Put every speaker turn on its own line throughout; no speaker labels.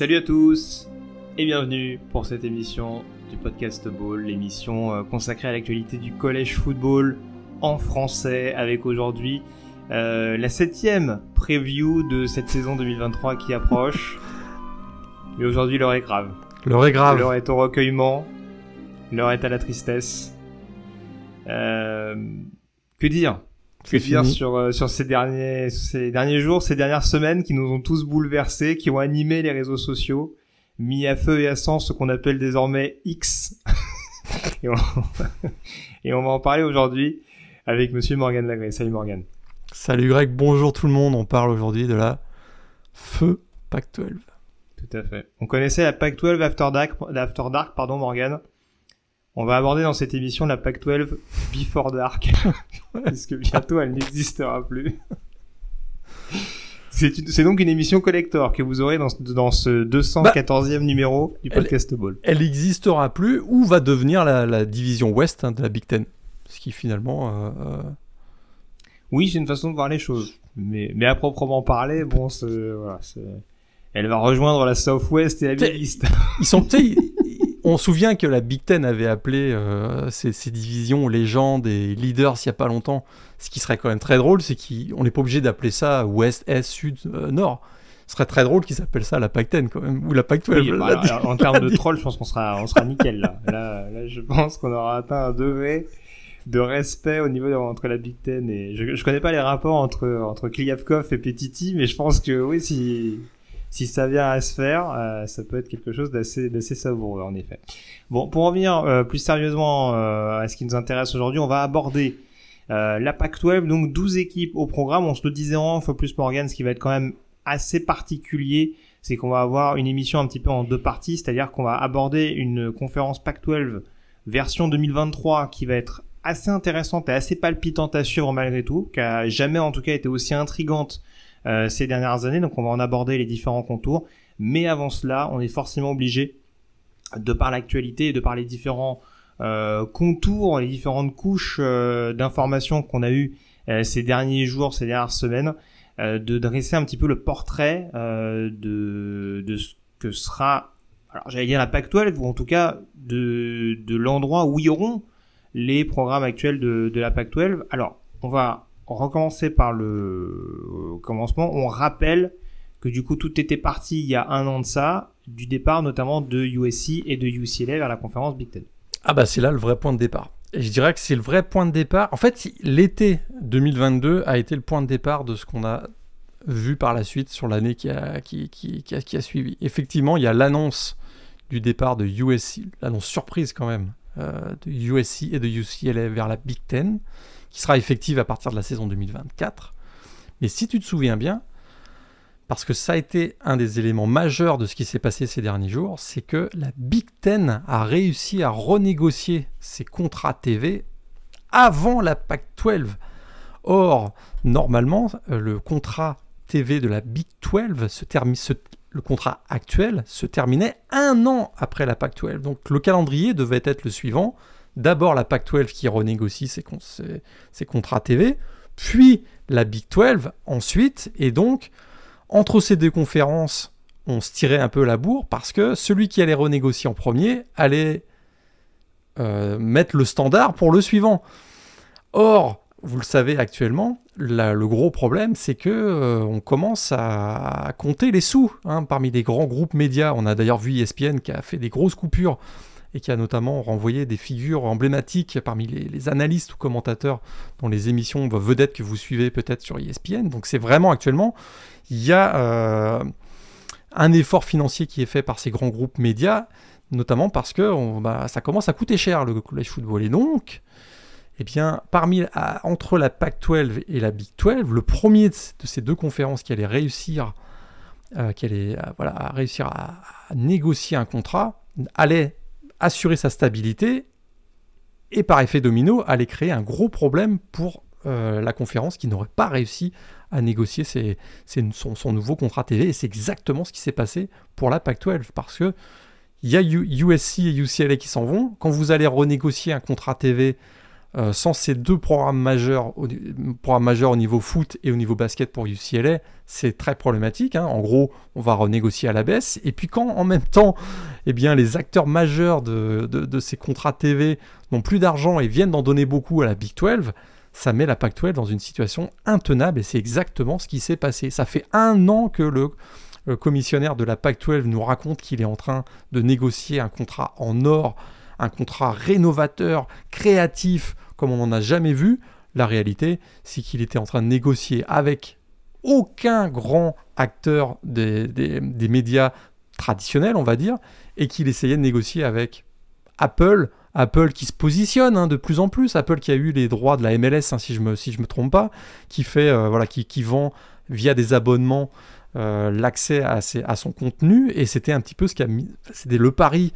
Salut à tous et bienvenue pour cette émission du podcast Ball, l'émission euh, consacrée à l'actualité du collège football en français avec aujourd'hui euh, la septième preview de cette saison 2023 qui approche. Mais aujourd'hui l'heure est grave.
L'heure est grave.
L'heure est au recueillement. L'heure est à la tristesse. Euh, que dire? Que dire
fini.
sur, euh, sur ces derniers, ces derniers jours, ces dernières semaines qui nous ont tous bouleversés, qui ont animé les réseaux sociaux, mis à feu et à sang ce qu'on appelle désormais X. et, on... et on va en parler aujourd'hui avec monsieur Morgan Lagré. Salut Morgan.
Salut Greg, bonjour tout le monde. On parle aujourd'hui de la Feu Pac 12.
Tout à fait. On connaissait la Pac-12 After Dark, After Dark, pardon Morgan. On va aborder dans cette émission la Pac-12 Before Dark, puisque bientôt elle n'existera plus. C'est une- c'est donc une émission collector que vous aurez dans, ce- dans ce 214e numéro du
Bah, elle-
podcast Ball.
Elle n'existera plus ou va devenir la, la division ouest hein, de la Big Ten. Ce qui finalement... euh, euh,
Oui, c'est une façon de voir les choses. Mais, mais à proprement parler, bon, c'est- voilà, c'est- elle va rejoindre la Southwest et la Big East.
ils sont... on se souvient que la Big Ten avait appelé euh, ces, ces divisions légendes et leaders il n'y a pas longtemps. Ce qui serait quand même très drôle, c'est qu'on n'est pas obligé d'appeler ça ouest, est, sud, euh, nord. Ce serait très drôle qu'ils s'appellent ça la Pac 10 quand même. Ou la Pac 12.
Oui, bah, alors, en termes de troll, je pense qu'on sera, on sera nickel là. là. Là, je pense qu'on aura atteint un degré de respect au niveau de, entre la Big Ten et je, je connais pas les rapports entre entre Kliavkov et Petiti, mais je pense que oui, si si ça vient à se faire, euh, ça peut être quelque chose d'assez savoureux en effet. Bon, pour en venir euh, plus sérieusement euh, à ce qui nous intéresse aujourd'hui, on va aborder euh, la Pac-12, donc 12 équipes au programme. On se le disait en fois plus Morgan, ce qui va être quand même assez particulier c'est qu'on va avoir une émission un petit peu en deux parties, c'est-à-dire qu'on va aborder une conférence Pac-12 version 2023 qui va être assez intéressante et assez palpitante à suivre malgré tout, qui a jamais en tout cas été aussi intrigante ces dernières années, donc on va en aborder les différents contours. Mais avant cela, on est forcément obligé, de par l'actualité de par les différents euh, contours, les différentes couches euh, d'informations qu'on a eues euh, ces derniers jours, ces dernières semaines, euh, de dresser un petit peu le portrait euh, de, de ce que sera, alors j'allais dire la PAC-12, ou en tout cas de, de l'endroit où iront les programmes actuels de, de la PAC-12. Alors, on va recommencer par le commencement. On rappelle que du coup tout était parti il y a un an de ça, du départ notamment de USC et de UCLA vers la conférence Big Ten.
Ah bah c'est là le vrai point de départ. Et je dirais que c'est le vrai point de départ. En fait, l'été 2022 a été le point de départ de ce qu'on a vu par la suite sur l'année qui a, qui a, qui a suivi. Effectivement, il y a l'annonce du départ de USC, l'annonce surprise quand même, euh, de USC et de UCLA vers la Big Ten, qui sera effective à partir de la saison 2024. Mais si tu te souviens bien, parce que ça a été un des éléments majeurs de ce qui s'est passé ces derniers jours, c'est que la Big Ten a réussi à renégocier ses contrats TV avant la PAC-12. Or, normalement, euh, le contrat TV de la Big 12, se le contrat actuel, se terminait un an après la PAC-12. Donc le calendrier devait être le suivant. D'abord la PAC-12 qui renégocie ses, con- ses- ses contrats TV, puis la Big 12 ensuite, et donc entre ces deux conférences, on se tirait un peu la bourre parce que celui qui allait renégocier en premier allait euh, mettre le standard pour le suivant. Or, vous le savez actuellement, le gros problème, c'est que euh, on commence à, à compter les sous hein, parmi les grands groupes médias. On a d'ailleurs vu ESPN qui a fait des grosses coupures et qui a notamment renvoyé des figures emblématiques parmi les, analystes ou commentateurs dans les émissions vedettes que vous suivez peut-être sur ESPN. Donc c'est vraiment actuellement, il y a euh, un effort financier qui est fait par ces grands groupes médias, notamment parce que bah, ça commence à coûter cher le college football. Et donc, eh bien, parmi, entre la PAC-12 et la Big 12, le premier de ces deux conférences qui allait réussir, euh, qui euh, voilà, réussir à, négocier un contrat, allait assurer sa stabilité et par effet domino allait créer un gros problème pour euh, la conférence qui n'aurait pas réussi à négocier son, nouveau contrat TV. Et c'est exactement ce qui s'est passé pour la PAC-12 parce que il y a USC et UCLA qui s'en vont. Quand vous allez renégocier un contrat TV euh, sans ces deux programmes majeurs, au, niveau foot et au niveau basket pour UCLA, c'est très problématique. Hein. En gros, on va renégocier à la baisse. Et puis quand en même temps, eh bien, les acteurs majeurs de, de, ces contrats TV n'ont plus d'argent et viennent d'en donner beaucoup à la Big 12, ça met la Pac-12 dans une situation intenable et c'est exactement ce qui s'est passé. Ça fait un an que le, le commissionnaire de la Pac-12 nous raconte qu'il est en train de négocier un contrat en or, un contrat rénovateur, créatif, comme on n'en a jamais vu. La réalité, c'est qu'il était en train de négocier avec aucun grand acteur des, médias traditionnels, on va dire, et qu'il essayait de négocier avec Apple. Apple qui se positionne hein, de plus en plus, Apple qui a eu les droits de la MLS, hein, si je me me trompe pas, qui fait euh, voilà, qui, qui, vend via des abonnements euh, l'accès à, à, son contenu, et c'était un petit peu ce qui a mis, c'était le pari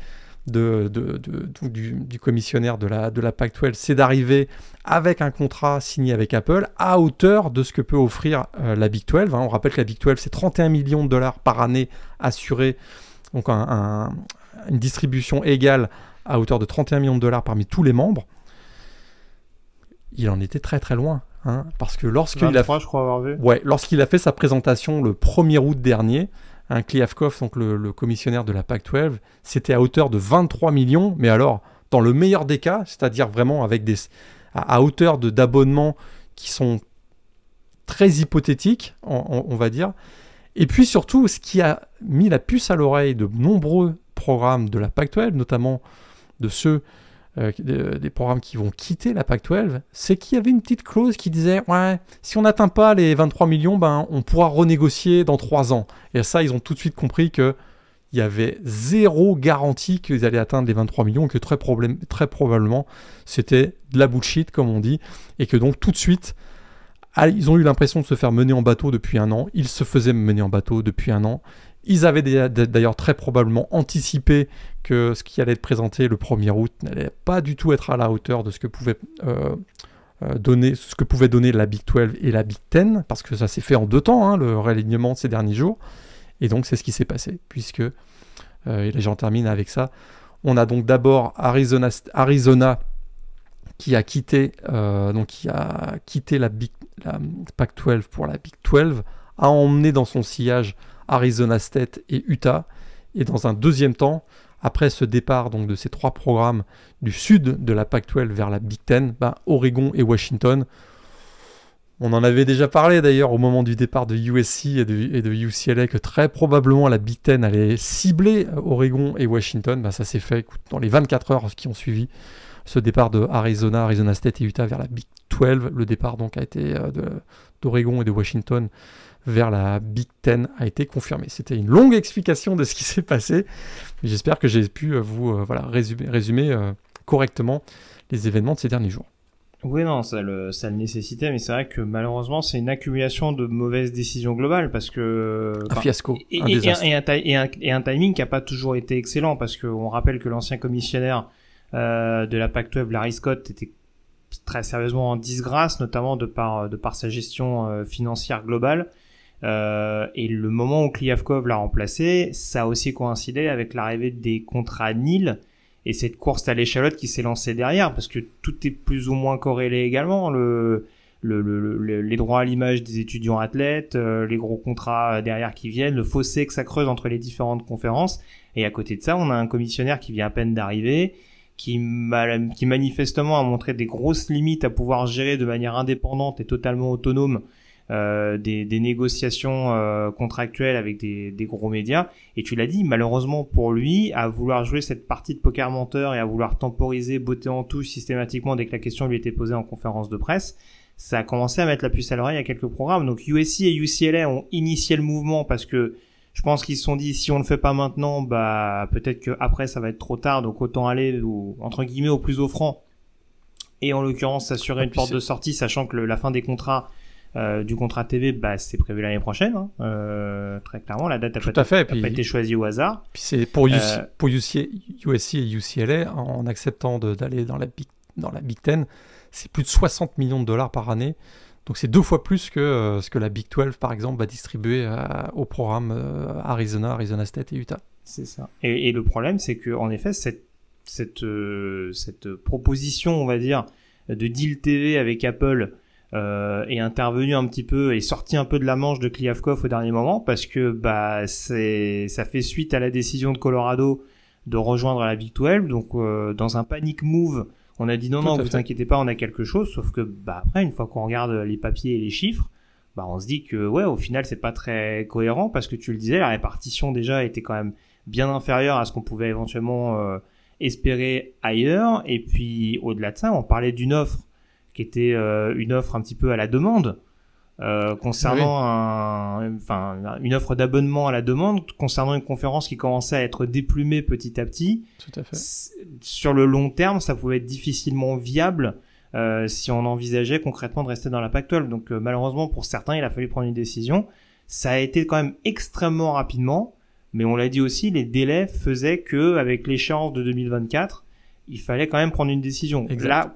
de, du, commissionnaire de la, de la Pac-12, c'est d'arriver avec un contrat signé avec Apple à hauteur de ce que peut offrir euh, la Big 12. Hein. On rappelle que la Big 12, c'est 31 millions de dollars par année assurés, donc une distribution égale à hauteur de 31 millions de dollars parmi tous les membres. Il en était très très loin. Hein, parce que lorsqu'il a, ouais, lorsqu'il a fait sa présentation le 1er août dernier, un Kliavkov, donc le, commissionnaire de la PAC-12, c'était à hauteur de 23 millions, mais alors, dans le meilleur des cas, c'est-à-dire vraiment avec des, à, hauteur d'abonnements qui sont très hypothétiques, on, va dire. Et puis surtout, ce qui a mis la puce à l'oreille de nombreux programmes de la PAC-12, notamment de ceux euh, des, programmes qui vont quitter la PAC-12, c'est qu'il y avait une petite clause qui disait ouais, si on n'atteint pas les 23 millions, ben on pourra renégocier dans 3 ans. Et ça, ils ont tout de suite compris que il y avait zéro garantie qu'ils allaient atteindre les 23 millions, que très, probablement c'était de la bullshit, comme on dit, et que donc tout de suite, ah, ils ont eu l'impression de se faire mener en bateau depuis un an, ils se faisaient mener en bateau depuis un an, ils avaient d'ailleurs très probablement anticipé que ce qui allait être présenté le 1er août n'allait pas du tout être à la hauteur de ce que pouvait euh, euh, donner, ce que pouvait donner la Big 12 et la Big 10, parce que ça s'est fait en deux temps, hein, le réalignement de ces derniers jours. Et donc c'est ce qui s'est passé, puisque, euh, et là j'en termine avec ça, on a donc d'abord Arizona, qui a quitté, donc qui a quitté la, Big, la Pac-12 pour la Big 12, a emmené dans son sillage Arizona State et Utah. Et dans un deuxième temps, après ce départ donc de ces trois programmes du sud de la Pac-12 vers la Big Ten, ben, Oregon et Washington. On en avait déjà parlé d'ailleurs au moment du départ de USC et de, UCLA que très probablement la Big Ten allait cibler Oregon et Washington. Ben, ça s'est fait dans les 24 heures qui ont suivi ce départ de Arizona, Arizona State et Utah vers la Big 12. Le départ donc a été euh, d'Oregon et de Washington vers la Big Ten a été confirmé. C'était une longue explication de ce qui s'est passé, j'espère que j'ai pu euh, vous euh, voilà, résumer, résumer euh, correctement les événements de ces derniers jours.
Oui, non, ça le, ça le nécessitait, mais c'est vrai que malheureusement, c'est une accumulation de mauvaises décisions globales parce que.
Un fiasco.
Et, un, et, un, et, un, timing qui n'a pas toujours été excellent parce qu'on rappelle que l'ancien commissionnaire de la Pac-12, Larry Scott, était très sérieusement en disgrâce, notamment de par, de par sa gestion financière globale. Euh, et le moment où Kliavkov l'a remplacé, ça a aussi coïncidé avec l'arrivée des contrats NIL et cette course à l'échalote qui s'est lancée derrière, parce que tout est plus ou moins corrélé également. Le, le, les droits à l'image des étudiants athlètes, euh, les gros contrats derrière qui viennent, le fossé que ça creuse entre les différentes conférences. Et à côté de ça, on a un commissionnaire qui vient à peine d'arriver, qui, qui manifestement a montré des grosses limites à pouvoir gérer de manière indépendante et totalement autonome euh, des, des, négociations euh, contractuelles avec des, des, gros médias. Et tu l'as dit, malheureusement pour lui, à vouloir jouer cette partie de poker menteur et à vouloir temporiser, beauté en touche systématiquement dès que la question lui était posée en conférence de presse, ça a commencé à mettre la puce à l'oreille à quelques programmes. Donc USC et UCLA ont initié le mouvement parce que je pense qu'ils se sont dit si on le fait pas maintenant, bah peut-être que après ça va être trop tard, donc autant aller au, entre guillemets au plus offrant. Et en l'occurrence s'assurer une porte de sortie, sachant que la fin des contrats euh, du contrat TV, bah, c'est prévu l'année prochaine. Hein. Euh, très clairement, la date n'a pas,
fait,
pas été choisie au hasard.
Puis c'est pour, UC, euh, pour USC et UCLA, en acceptant d'aller dans la Big, dans la Big Ten, c'est plus de 60 millions de dollars par année. Donc c'est deux fois plus que ce que la Big 12, par exemple, va distribuer au programme Arizona, Arizona State et Utah.
C'est ça. Et, et, le problème, c'est que en effet, cette, cette, cette proposition, on va dire, de deal TV avec Apple euh, est intervenu un petit peu et sorti un peu de la manche de Kliavkov au dernier moment parce que bah c'est ça fait suite à la décision de Colorado de rejoindre la Big 12 donc euh, dans un panic move on a dit non non vous inquiétez pas on a quelque chose. Sauf que bah après une fois qu'on regarde les papiers et les chiffres bah on se dit que ouais au final c'est pas très cohérent parce que tu le disais la répartition déjà était quand même bien inférieure à ce qu'on pouvait éventuellement euh, espérer ailleurs. Et puis au-delà de ça on parlait d'une offre qui était euh, une offre un petit peu à la demande. Euh, concernant un, enfin, une offre d'abonnement à la demande concernant une conférence qui commençait à être déplumée petit à petit.
Tout à fait.
Sur le long terme, ça pouvait être difficilement viable euh, si on envisageait concrètement de rester dans la Pac-12. Donc euh, malheureusement pour certains, il a fallu prendre une décision. Ça a été quand même extrêmement rapidement, mais on l'a dit aussi, les délais faisaient que avec l'échéance de 2024, il fallait quand même prendre une décision.
Exact.
Là,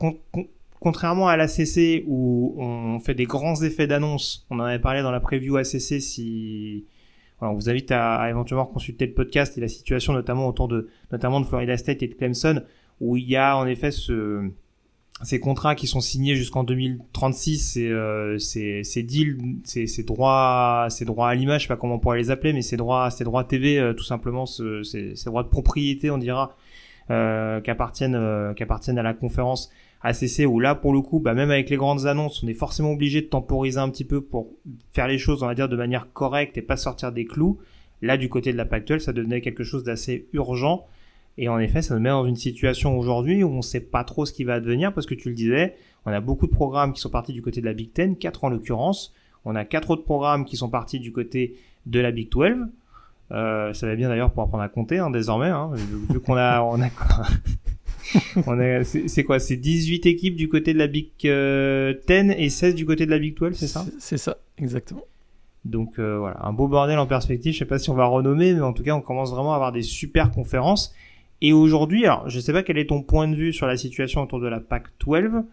contrairement à l'ACC où on fait des grands effets d'annonce, on en avait parlé dans la preview ACC si on vous invite à, éventuellement consulter le podcast et la situation notamment autour de notamment de Florida State et de Clemson où il y a en effet ce ces contrats qui sont signés jusqu'en 2036 et euh, ces, ces deals ces, ces droits ces droits à l'image je sais pas comment on pourrait les appeler mais ces droits ces droits TV euh, tout simplement ce, ces, ces droits de propriété on dira euh, qu'appartiennent euh, qu'appartiennent à la conférence ACC où là pour le coup bah même avec les grandes annonces on est forcément obligé de temporiser un petit peu pour faire les choses on va dire de manière correcte et pas sortir des clous. Là du côté de la Pactuelle ça devenait quelque chose d'assez urgent. Et en effet ça nous met dans une situation aujourd'hui où on sait pas trop ce qui va advenir parce que tu le disais on a beaucoup de programmes qui sont partis du côté de la Big Ten quatre en l'occurrence. On a quatre autres programmes qui sont partis du côté de la Big 12 euh, ça va bien d'ailleurs pour apprendre à compter hein, désormais hein, vu qu'on a on a on c'est quoi? C'est 18 équipes du côté de la Big 10 euh, et 16 du côté de la Big 12, c'est ça?
C'est ça, exactement.
Donc euh, voilà, un beau bordel en perspective. Je sais pas si on va renommer, mais en tout cas, on commence vraiment à avoir des super conférences. Et aujourd'hui, alors je sais pas quel est ton point de vue sur la situation autour de la PAC 12.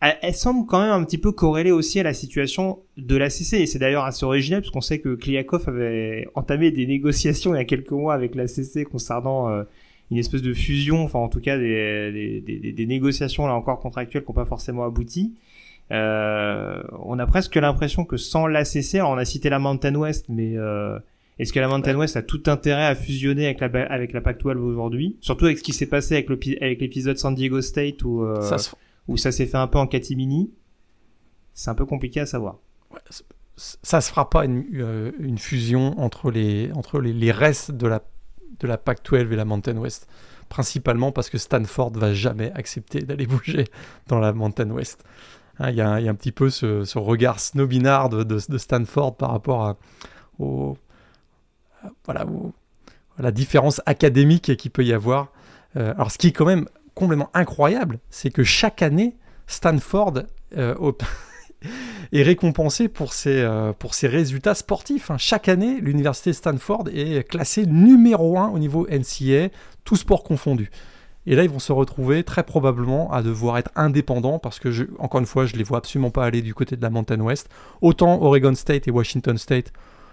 Elle, semble quand même un petit peu corrélée aussi à la situation de la CC. Et c'est d'ailleurs assez original, parce qu'on sait que Kliakov avait entamé des négociations il y a quelques mois avec la CC concernant euh, une espèce de fusion, enfin en tout cas des, des, des, négociations là encore contractuelles qui n'ont pas forcément abouti. Euh, on a presque l'impression que sans l'ACC, alors on a cité la Mountain West, mais euh, est-ce que la Mountain West a tout intérêt à fusionner avec la, avec la Pac-12 aujourd'hui? Surtout avec ce qui s'est passé avec l'épisode San Diego State où, euh, ça où ça s'est fait un peu en catimini. C'est un peu compliqué à savoir.
Ouais, ça se fera pas une, euh, une, fusion entre les, entre les, les restes de la de la Pac-12 et la Mountain West. Principalement parce que Stanford va jamais accepter d'aller bouger dans la Mountain West. Hein, il y, a un petit peu ce, regard snobinard de, Stanford par rapport à, la différence académique qu'il peut y avoir. Euh, alors, ce qui est quand même complètement incroyable, c'est que chaque année, Stanford euh, est récompensé pour ses, euh, résultats sportifs. Hein. Chaque année, l'université Stanford est classée numéro 1 au niveau NCA, tout sport confondu. Et là, ils vont se retrouver très probablement à devoir être indépendants parce que, encore une fois, je ne les vois absolument pas aller du côté de la Mountain West. Autant Oregon State et Washington State,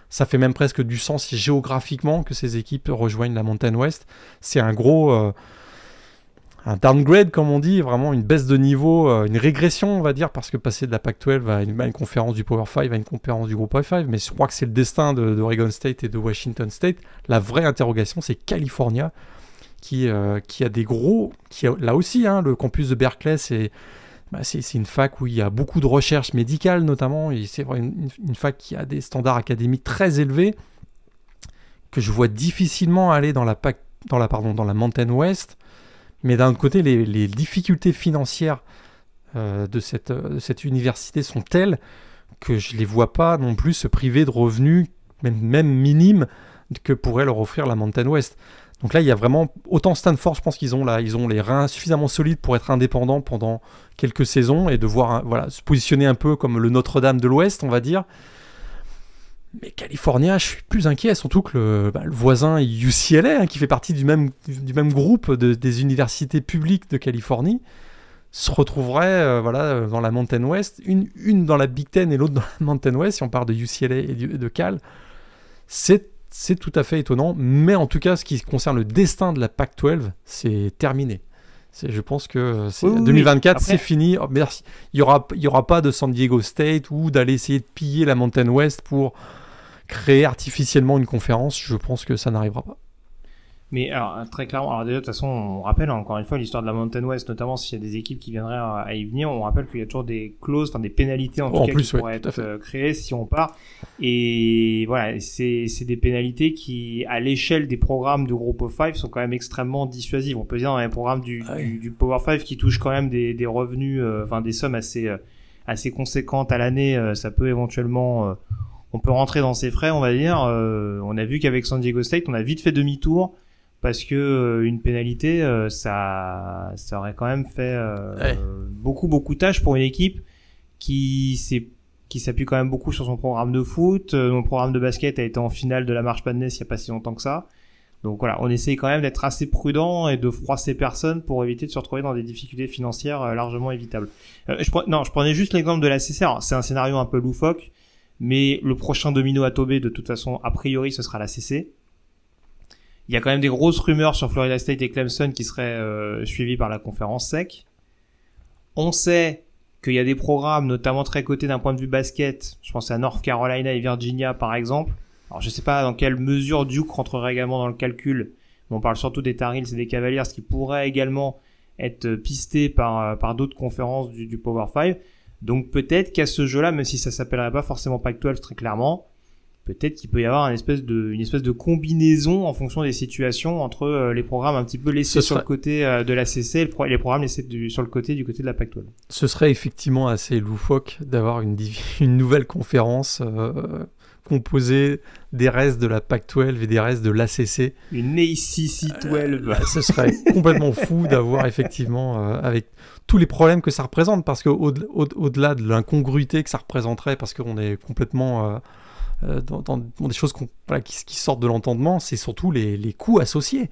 ça fait même presque du sens géographiquement que ces équipes rejoignent la Mountain West. C'est un gros... Euh, un downgrade, comme on dit, vraiment une baisse de niveau, euh, une régression, on va dire, parce que passer de la PAC-12 à une, conférence du Power 5, à une conférence du groupe 5, mais je crois que c'est le destin d'Oregon State et de Washington State. La vraie interrogation, c'est California, qui, euh, a des gros, qui a, là aussi, hein, le campus de Berkeley, c'est bah, c'est une fac où il y a beaucoup de recherche médicale notamment, et c'est une, fac qui a des standards académiques très élevés, que je vois difficilement aller dans la, dans la, pardon, dans la Mountain West, mais d'un autre côté, les, difficultés financières euh, de, cette, de cette université sont telles que je ne les vois pas non plus se priver de revenus, même, minimes, que pourrait leur offrir la Mountain West. Donc là, il y a vraiment autant Stanford, je pense qu'ils ont ont les reins suffisamment solides pour être indépendants pendant quelques saisons et de voir voilà, se positionner un peu comme le Notre-Dame de l'Ouest, on va dire. Mais California, je suis plus inquiet, surtout que le, bah, voisin UCLA, hein, qui fait partie du même, du même groupe des universités publiques de Californie, se retrouverait euh, voilà, dans la Mountain West, une, une dans la Big Ten et l'autre dans la Mountain West, si on parle de UCLA et de Cal. C'est c'est tout à fait étonnant, mais en tout cas, ce qui concerne le destin de la PAC-12, c'est terminé. Je pense que 2024, c'est fini. Oh, merci. Il n'y aura, il y aura pas de San Diego State ou d'aller essayer de piller la Mountain West pour créer artificiellement une conférence. Je pense que ça n'arrivera pas.
Mais alors, très clairement, alors déjà, de toute façon, on rappelle encore une fois l'histoire de la Mountain West, notamment s'il y a des équipes qui viendraient à, y venir, on rappelle qu'il y a toujours des clauses, enfin des pénalités en tout cas qui pourraient être euh, créées si on part. Et voilà, c'est des pénalités qui, à l'échelle des programmes de Group of Five, sont quand même extrêmement dissuasives. On peut dire dans les programmes du, ah du, Power Five qui touchent quand même des, des revenus, euh, enfin des sommes assez, euh, assez conséquentes à l'année, ça peut éventuellement on peut rentrer dans ses frais, on va dire. on a vu qu'avec San Diego State, on a vite fait demi-tour parce que euh, une pénalité, euh, ça, ça aurait quand même fait euh, beaucoup beaucoup de tâches pour une équipe qui s'est qui s'appuie quand même beaucoup sur son programme de foot. Mon programme de basket a été en finale de la marche Madness il n'y a pas si longtemps que ça. Donc voilà, on essaye quand même d'être assez prudent et de froisser personne pour éviter de se retrouver dans des difficultés financières largement évitables. je non, je prenais juste l'exemple de la CCR. C'est un scénario un peu loufoque, mais le prochain domino à tomber, de toute façon, a priori, ce sera la CC. Il y a quand même des grosses rumeurs sur Florida State et Clemson qui seraient euh, suivies par la conférence SEC. On sait qu'il y a des programmes, notamment très cotés d'un point de vue basket. Je pense à North Carolina et Virginia, par exemple. Alors, je sais pas dans quelle mesure Duke rentrerait également dans le calcul. Mais on parle surtout des Tar Heels et des Cavaliers, qui pourraient également être pistés par, euh, par d'autres conférences du, du Power 5. Donc peut-être qu'à ce jeu-là, même si ça s'appellerait pas forcément Pac-12 très clairement, peut-être qu'il peut y avoir une espèce de une espèce de combinaison en fonction des situations entre euh, les programmes un petit peu laissés sur le côté euh, de la CC et les programmes laissés sur le côté du côté de la Pac-12.
Ce serait effectivement assez loufoque d'avoir une, une nouvelle conférence euh, composée des restes de la Pac-12 et des restes de l'ACC.
Une ACC 12.
ce serait complètement fou d'avoir effectivement avec tous les problèmes que ça représente parce que au-delà de l'incongruité que ça représenterait parce qu'on est complètement euh, dans, des choses qui, sortent de l'entendement, c'est surtout les, coûts associés.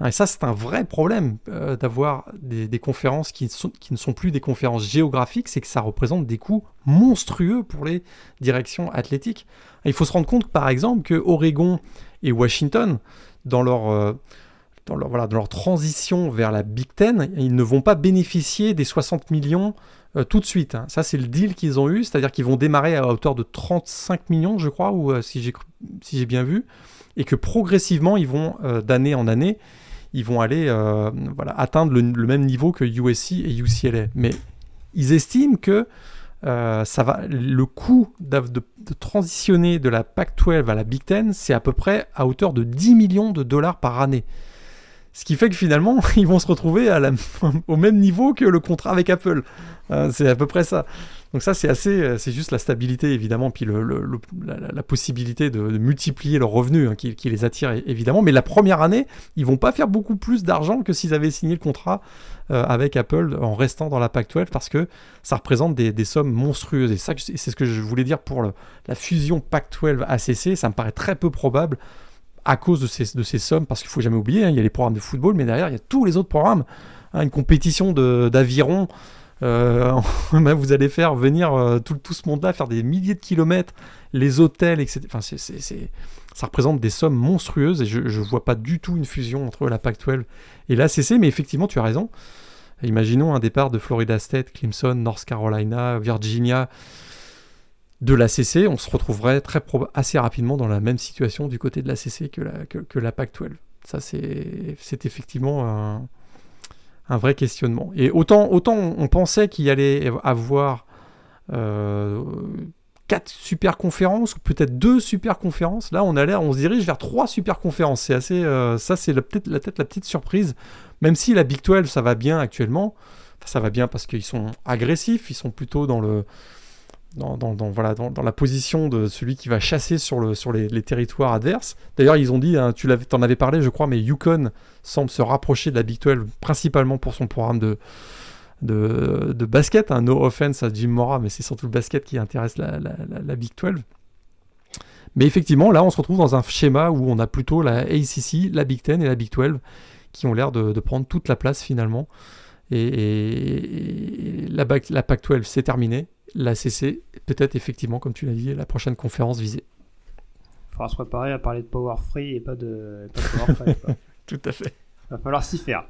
Hein, et ça, c'est un vrai problème euh, d'avoir des, conférences qui, qui, ne sont plus des conférences géographiques, c'est que ça représente des coûts monstrueux pour les directions athlétiques. Il faut se rendre compte, par exemple, que Oregon et Washington, dans leur, euh, dans leur, voilà, leur transition vers la Big Ten, ils ne vont pas bénéficier des 60 millions euh, tout de suite. Hein. Ça, c'est le deal qu'ils ont eu, c'est-à-dire qu'ils vont démarrer à hauteur de 35 millions, je crois, ou euh, si j'ai bien vu, et que progressivement, ils vont, euh, d'année en année, ils vont aller atteindre le, même niveau que USC et UCLA. Mais ils estiment que le coût de, de, transitionner de la Pac-12 à la Big Ten, c'est à peu près à hauteur de 10 millions de dollars par année. Ce qui fait que finalement, ils vont se retrouver au même niveau que le contrat avec Apple. Euh, c'est à peu près ça. Donc ça, c'est assez, euh, c'est juste la stabilité évidemment, puis la, possibilité de, multiplier leurs revenus hein, qui, les attire évidemment. Mais la première année, ils vont pas faire beaucoup plus d'argent que s'ils avaient signé le contrat euh, avec Apple en restant dans la Pac-12 parce que ça représente des, sommes monstrueuses. Et ça, c'est ce que je voulais dire pour la fusion Pac-12 ACC. Ça me paraît très peu probable à cause de ces, sommes, parce qu'il faut jamais oublier, hein, il y a les programmes de football, mais derrière, il y a tous les autres programmes. Hein, une compétition d'aviron euh, vous allez faire venir euh, tout, ce monde-là, faire des milliers de kilomètres, les hôtels, etc. Enfin, ça représente des sommes monstrueuses et je ne vois pas du tout une fusion entre la Pac-12 et l'ACC, mais effectivement, tu as raison. Imaginons un départ de Florida State, Clemson, North Carolina, Virginia de l'ACC, on se retrouverait très assez rapidement dans la même situation du côté de que la, que, que la Pac-12. Ça, c'est, effectivement un vrai questionnement. Et autant, autant on pensait qu'il y allait avoir euh, quatre super conférences, ou peut-être deux super conférences. Là, on a on se dirige vers trois super conférences. C'est assez, euh, ça, c'est peut-être la, la petite surprise. Même si la Big 12, ça va bien actuellement. ça va bien parce qu'ils sont agressifs, ils sont plutôt dans le, dans, voilà, dans, la position de celui qui va chasser sur, le, sur les, territoires adverses. D'ailleurs, ils ont dit, hein, tu en avais parlé, je crois, mais Yukon semble se rapprocher de la Big 12 principalement pour son programme de, de, basket. Hein. No offense à Jim Mora, mais c'est surtout le basket qui intéresse la, Big 12. Mais effectivement, là, on se retrouve dans un schéma où on a plutôt la ACC, la Big 10 et la Big 12 qui ont l'air de, prendre toute la place finalement. Et, la, la Pac-12, c'est terminé. La CC, peut-être effectivement, comme tu l'as dit, la prochaine conférence visée.
Il faudra se préparer à parler de Power Free et pas de, Power Free.
Tout à fait.
Va falloir s'y faire.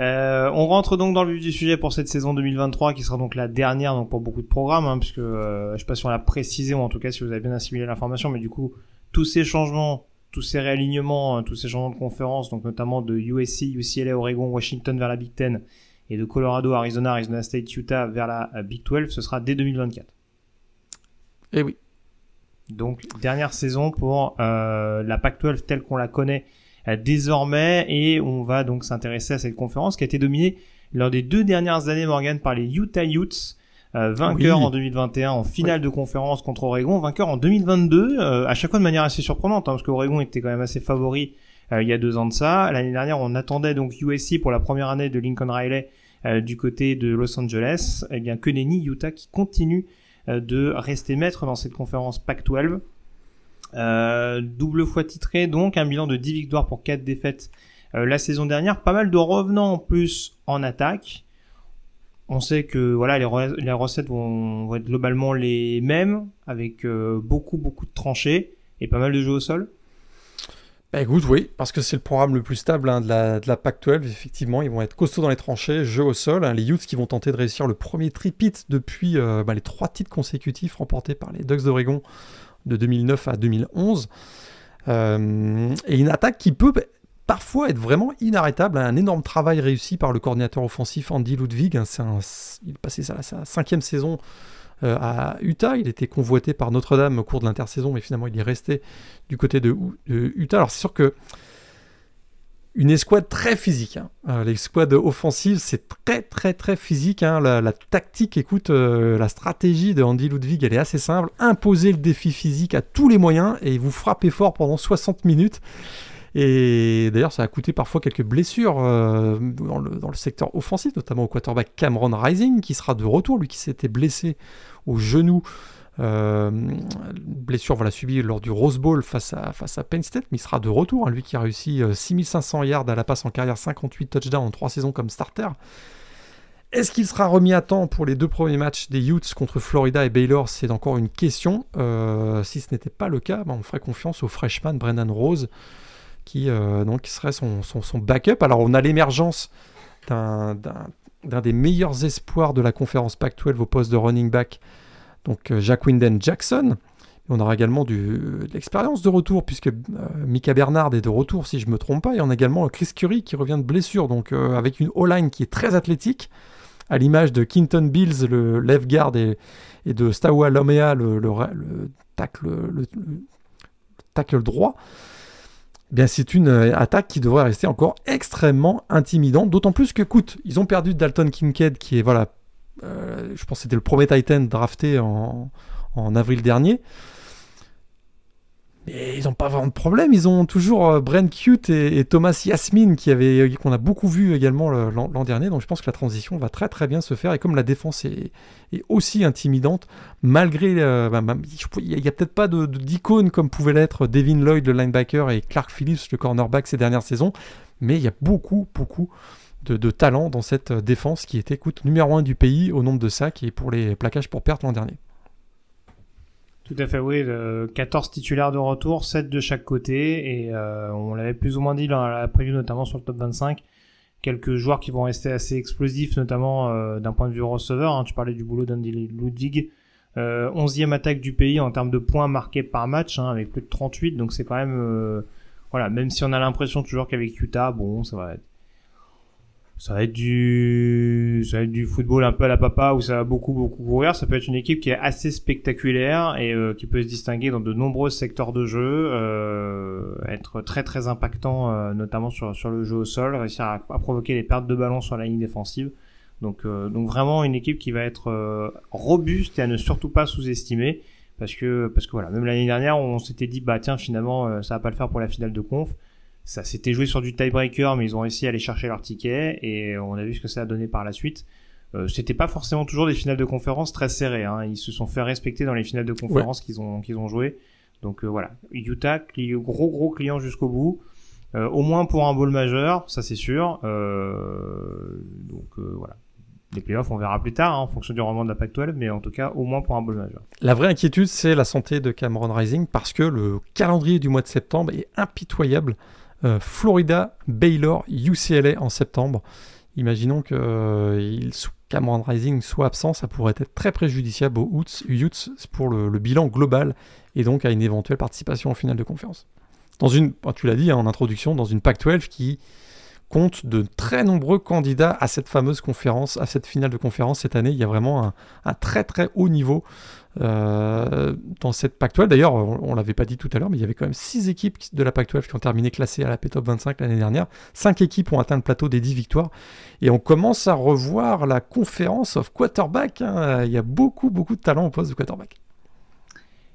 Euh, on rentre donc dans le vif du sujet pour cette saison 2023 qui sera donc la dernière donc pour beaucoup de programmes hein, puisque euh, je sais pas si on l'a précisé ou en tout cas si vous avez bien assimilé l'information mais du coup tous ces changements, tous ces réalignements, hein, tous ces changements de conférences donc notamment de USC, UCLA, Oregon, Washington vers la Big Ten et de Colorado, Arizona, Arizona State, Utah vers la euh, Big 12 ce sera dès 2024.
Eh oui.
Donc dernière saison pour euh, la Pac-12 telle qu'on la connaît euh, désormais et on va donc s'intéresser à cette conférence qui a été dominée lors des deux dernières années Morgan par les Utah Utes euh, vainqueur en 2021 en finale de conférence contre Oregon, vainqueur en 2022, euh, à chaque fois de manière assez surprenante, hein, parce qu'Oregon était quand même assez favori il y a deux ans de ça. L'année dernière, on attendait donc USC pour la première année de Lincoln Riley du côté de Los Angeles. Eh bien que Utah qui continue de rester maître dans cette conférence Pac-12. Euh, double fois titré, donc un bilan de 10 victoires pour 4 défaites euh, la saison dernière. Pas mal de revenants en plus en attaque. On sait que voilà les, recettes vont, être globalement les mêmes, avec euh, beaucoup beaucoup de tranchées et pas mal de jeux au sol.
Bah écoute, oui, parce que c'est le programme le plus stable hein, de, la, de la PAC-12. Effectivement, ils vont être costauds dans les tranchées, jeux au sol. Hein. les Utes qui vont tenter de réussir le premier tripit depuis bah, les trois titres consécutifs remportés par les Ducks d'Oregon de 2009 à 2011. Euh, et une attaque qui peut parfois être vraiment inarrêtable. Un énorme travail réussi par le coordinateur offensif Andy Ludwig. Hein, il passait sa, sa cinquième saison euh, à Utah. Il était convoité par Notre-Dame au cours de l'intersaison, mais finalement il est resté du côté de, Utah. Alors c'est sûr que une escouade très physique. Hein. Euh, l'escouade offensive, c'est très très très physique. Hein. La, tactique, écoute, euh, la stratégie de Andy Ludwig, elle est assez simple. Imposer le défi physique à tous les moyens et vous frappez fort pendant 60 minutes. Et d'ailleurs, ça a coûté parfois quelques blessures euh, dans, le, secteur offensif, notamment au quarterback Cameron Rising, qui sera de retour, lui qui s'était blessé au genou euh, blessure subie lors du Rose Bowl face à, face Penn State, mais il sera de retour. Hein, lui qui a réussi 6500 euh, yards à la passe en carrière, 58 touchdowns en 3 saisons comme starter. Est-ce qu'il sera remis à temps pour les deux premiers matchs des Utes contre Florida et Baylor? C'est encore une question. Si ce n'était pas le cas, ben, on ferait confiance au freshman Brendan Rose, qui donc, serait son, son, backup. Alors on a l'émergence d'un des meilleurs espoirs de la conférence Pac-12 au poste de running back donc euh, Jack Winden Jackson. On aura également du, de l'expérience de retour, puisque euh, Mika Bernard est de retour, si je ne me trompe pas. Et on a également Chris Curry qui revient de blessure, donc euh, avec une O-line qui est très athlétique, à l'image de Quinton Bills, le left guard, et, de Stawa Lomea, le, le, tackle, le, tackle droit. Eh bien, c'est une attaque qui devrait rester encore extrêmement intimidante, d'autant plus que, écoute, ils ont perdu Dalton Kincaid, qui est voilà euh, je pense que c'était le premier Titan drafté en, avril dernier. Mais ils n'ont pas vraiment de problème. Ils ont toujours euh, Brent Cute et, Thomas Yasmin qui avait qu'on a beaucoup vu également l'an dernier. Donc je pense que la transition va très très bien se faire. Et comme la défense est, aussi intimidante, malgré euh, bah, il n'y a, peut-être pas d'icône comme pouvait l'être Devin Lloyd le linebacker et Clark Phillips le cornerback ces dernières saisons, mais il y a beaucoup beaucoup de, talent dans cette euh, défense qui était écoute, numéro 1 du pays au nombre de sacs et pour les plaquages pour perte l'an dernier.
Tout à fait, oui. 14 titulaires de retour, 7 de chaque côté. Et euh, on l'avait plus ou moins dit dans la preview, notamment sur le top 25. Quelques joueurs qui vont rester assez explosifs, notamment euh, d'un point de vue receveur. Hein. tu parlais du boulot d'Andy Ludwig. 11e attaque du pays en termes de points marqués par match, hein, avec plus de 38. Donc c'est quand même... voilà, même si on a l'impression toujours qu'avec Utah, bon, ça va être ça va être du ça va être du football un peu à la papa où ça va beaucoup beaucoup courir. Ça peut être une équipe qui est assez spectaculaire et euh, qui peut se distinguer dans de nombreux secteurs de jeu euh, être très très impactant euh, notamment sur sur le jeu au sol réussir à, provoquer des pertes de ballon sur la ligne défensive. Donc donc vraiment une équipe qui va être robuste et à ne surtout pas sous-estimer parce que parce que voilà même l'année dernière on s'était dit bah tiens finalement ça va pas le faire pour la finale de conf ça s'était joué sur du tiebreaker, mais ils ont réussi à aller chercher leur ticket et on a vu ce que ça a donné par la suite. Euh, c'était pas forcément toujours des finales de conférence très serrées. Hein. Ils se sont fait respecter dans les finales de conférence qu'ils ont qu'ils ont joué. Donc euh, voilà, Utah, gros gros client jusqu'au bout. Euh, au moins pour un bowl majeur, ça c'est sûr. Euh, donc voilà. Les playoffs, on verra plus tard hein, en fonction du rendement de la Pac-12, mais en tout cas, au moins pour un bowl majeur.
La vraie inquiétude, c'est la santé de Cameron Rising parce que le calendrier du mois de septembre est impitoyable. Euh, Florida, Baylor, UCLA en septembre. Imaginons que euh, Cameron Rising soit absent, ça pourrait être très préjudiciable aux Utes, pour le, bilan global et donc à une éventuelle participation en finale de conférence. Dans une, tu l'as dit hein, en introduction, dans une Pac-12 qui compte de très nombreux candidats à cette fameuse conférence, à cette finale de conférence cette année. Il y a vraiment un, très très haut niveau euh, dans cette Pac-12. D'ailleurs, on, ne l'avait pas dit tout à l'heure, mais il y avait quand même 6 équipes de la Pac-12 qui ont terminé classées à la P-Top 25 l'année dernière. 5 équipes ont atteint le plateau des 10 victoires. Et on commence à revoir la conférence of quarterback. Hein. Il y a beaucoup beaucoup de talent au poste de quarterback.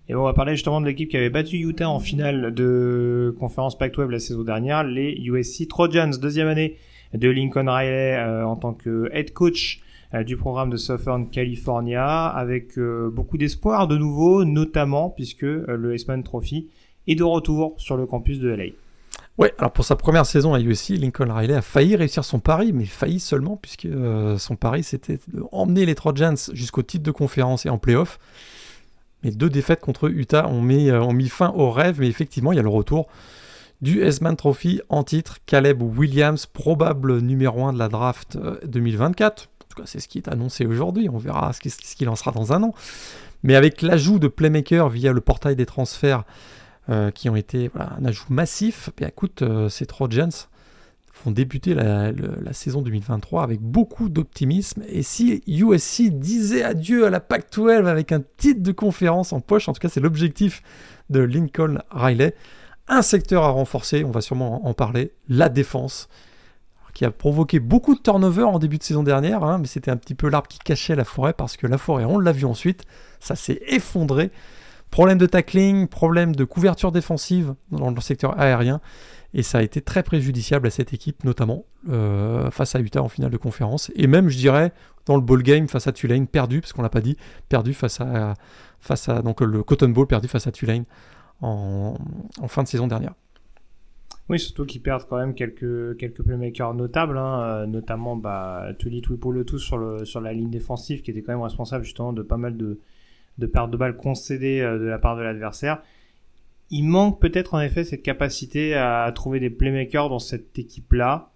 Et on va parler justement de l'équipe qui avait battu Utah en finale de conférence Pac-12 la saison dernière, les USC Trojans, deuxième année de Lincoln Riley euh, en tant que head coach du programme de Southern California, avec euh, beaucoup d'espoir de nouveau, notamment puisque le Heisman Trophy est de retour sur le campus de LA.
Ouais, alors pour sa première saison à USC, Lincoln Riley a failli réussir son pari, mais failli seulement, puisque son pari c'était d'emmener les Trojans jusqu'au titre de conférence et en playoff. Mais deux défaites contre Utah ont mis, euh, ont mis fin au rêve, mais effectivement, il y a le retour du S-Man Trophy en titre. Caleb Williams, probable numéro 1 de la draft 2024. Euh, c'est ce qui est annoncé aujourd'hui. On verra ce qu'il en sera dans un an. Mais avec l'ajout de Playmaker via le portail des transferts euh, qui ont été un ajout massif, bien, écoute, ces Trojans vont débuter la, saison 2023 avec beaucoup d'optimisme. Et si USC disait adieu à la Pac-12 avec un titre de conférence en poche, en tout cas c'est l'objectif de Lincoln Riley, un secteur à renforcer, on va sûrement en parler, la défense, qui a provoqué beaucoup de turnover en début de saison dernière, hein, mais c'était un petit peu l'arbre qui cachait la forêt, parce que la forêt, on l'a vu ensuite, ça s'est effondré. Problème de tackling, problème de couverture défensive dans le secteur aérien. Et ça a été très préjudiciable à cette équipe, notamment euh, face à Utah en finale de conférence. Et même, je dirais, dans le ball game face à Tulane, perdu, parce qu'on l'a pas dit, perdu face à, face à donc le Cotton Bowl, perdu face à Tulane en, fin de saison dernière.
Oui, surtout qu'ils perdent quand même quelques, quelques playmakers notables, hein, euh, notamment bah, Tuli tout sur, le, sur la ligne défensive, qui était quand même responsable justement de pas mal de, de pertes de balles concédées euh, de la part de l'adversaire il manque peut-être en effet cette capacité à trouver des playmakers dans cette équipe-là.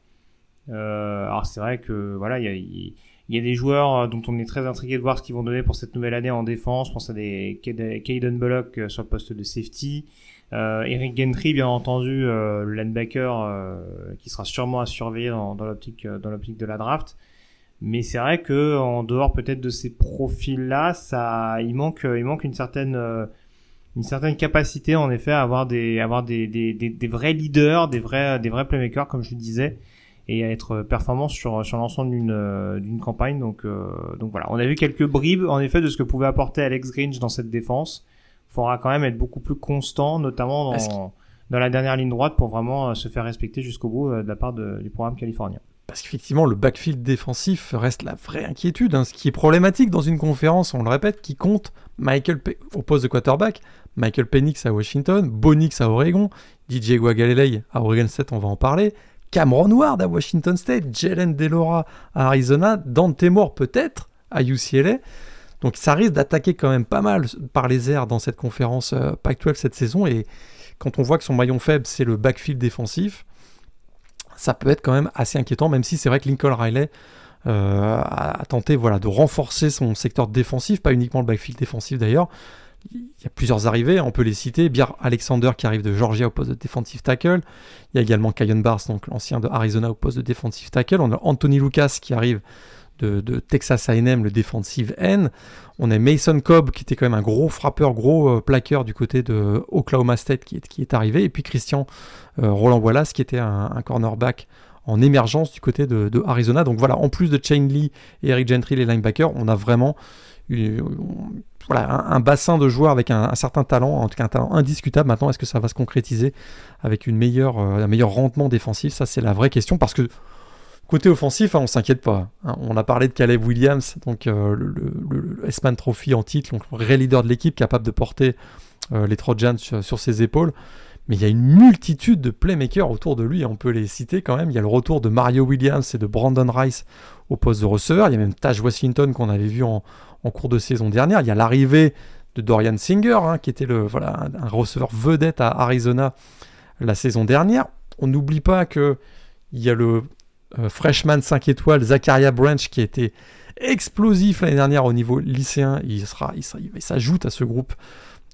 Euh, alors c'est vrai que voilà, il y a, y a, des joueurs euh, dont on est très intrigué de voir ce qu'ils vont donner pour cette nouvelle année en défense. Je pense à des Caden Bullock sur le poste de safety. Euh, Eric Gentry, bien entendu, euh, euh, qui sera sûrement à surveiller dans, dans l'optique de la draft. Mais c'est vrai que en dehors peut-être de ces profils-là, ça, il manque, une certaine capacité en effet à avoir des vrais leaders, des vrais playmakers comme je le disais et à être performant sur l'ensemble d'une campagne donc euh, donc voilà, on a vu quelques bribes en effet de ce que pouvait apporter Alex Grinch dans cette défense. Il faudra quand même être beaucoup plus constant notamment dans dans la dernière ligne droite pour vraiment euh, se faire respecter jusqu'au bout euh, de la part du programme californien.
Parce qu'effectivement, le backfield défensif reste la vraie inquiétude. Hein. Ce qui est problématique dans une conférence, on le répète, qui compte Michael au poste de quarterback, Michael Penix à Washington, Bonix à Oregon, DJ Guagalelei à Oregon State, on va en parler, Cameron Ward à Washington State, Jalen Delora à Arizona, Dante Moore peut-être à UCLA. Donc ça risque d'attaquer quand même pas mal par les airs dans cette conférence euh, Pac-12 cette saison. Et quand on voit que son maillon faible, c'est le backfield défensif, ça peut être quand même assez inquiétant, même si c'est vrai que Lincoln Riley euh, a tenté voilà, de renforcer son secteur défensif, pas uniquement le backfield défensif d'ailleurs, il y a plusieurs arrivées, on peut les citer. Biar Alexander qui arrive de Georgia au poste de defensive tackle. Il y a également Kyan Bars, donc l'ancien de Arizona au poste de defensive tackle. On a Anthony Lucas qui arrive de, Texas A&M, le defensive end. On a Mason Cobb qui était quand même un gros frappeur, gros euh, plaqueur du côté de Oklahoma State qui est, qui est arrivé. Et puis Christian euh, Roland Wallace qui était un, cornerback en émergence du côté de, Arizona. Donc voilà, en plus de Chain Lee et Eric Gentry, les linebackers, on a vraiment voilà, un, bassin de joueurs avec un, certain talent, en tout cas un talent indiscutable. Maintenant, est-ce que ça va se concrétiser avec une meilleure, euh, un meilleur rendement défensif? Ça, c'est la vraie question parce que côté offensif, hein, on s'inquiète pas. Hein. On a parlé de Caleb Williams, donc euh, le, S-Man Trophy en titre, donc le vrai leader de l'équipe, capable de porter euh, les Trojans sur, ses épaules. Mais il y a une multitude de playmakers autour de lui, on peut les citer quand même. Il y a le retour de Mario Williams et de Brandon Rice au poste de receveur. Il y a même Taj Washington qu'on avait vu en, cours de saison dernière. Il y a l'arrivée de Dorian Singer, hein, qui était le, un, receveur vedette à Arizona la saison dernière. On n'oublie pas qu'il y a le euh, freshman 5 étoiles Zachariah Branch qui a été explosif l'année dernière au niveau lycéen. Il, sera, il, s'ajoute à ce groupe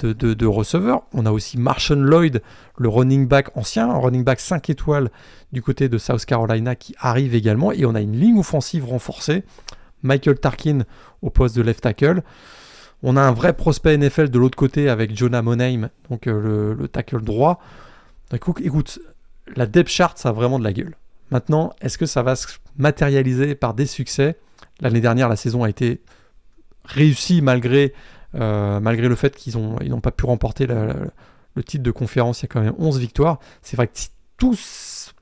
de, receveurs. On a aussi Marshall Lloyd, le running back ancien, un running back 5 étoiles du côté de South Carolina qui arrive également. Et on a une ligne offensive renforcée. Michael Tarkin au poste de left tackle. On a un vrai prospect NFL de l'autre côté avec Jonah Monheim, donc euh, le, tackle droit. écoute, la depth chart, ça a vraiment de la gueule. Maintenant, est-ce que ça va se matérialiser par des succès? L'année dernière, la saison a été réussie malgré, euh, malgré le fait qu'ils n'ont pas pu remporter le titre de conférence. Il y a quand même 11 victoires. C'est vrai que si,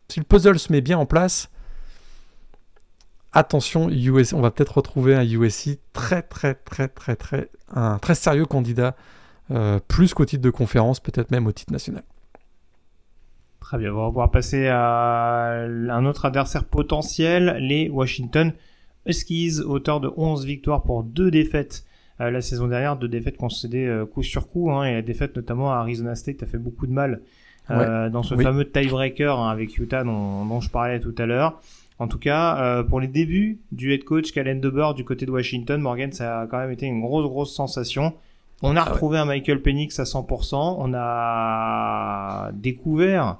si le puzzle se met bien en place, attention, USC, on va peut-être retrouver un USC très très très très très un très sérieux candidat, euh, plus qu'au titre de conférence, peut-être même au titre national.
Très bien, on va pouvoir passer à un autre adversaire potentiel, les Washington Huskies, auteur de 11 victoires pour deux défaites euh, la saison dernière, deux défaites concédées euh, coup sur coup, hein, et la défaite notamment à Arizona State a fait beaucoup de mal dans ce fameux tiebreaker hein, avec Utah dont, dont, je parlais tout à l'heure. En tout cas, euh, pour les débuts du head coach Calen DeBoer du côté de Washington, Morgan, ça a quand même été une grosse, grosse sensation. On a ah retrouvé un Michael Penix à 100%. On a découvert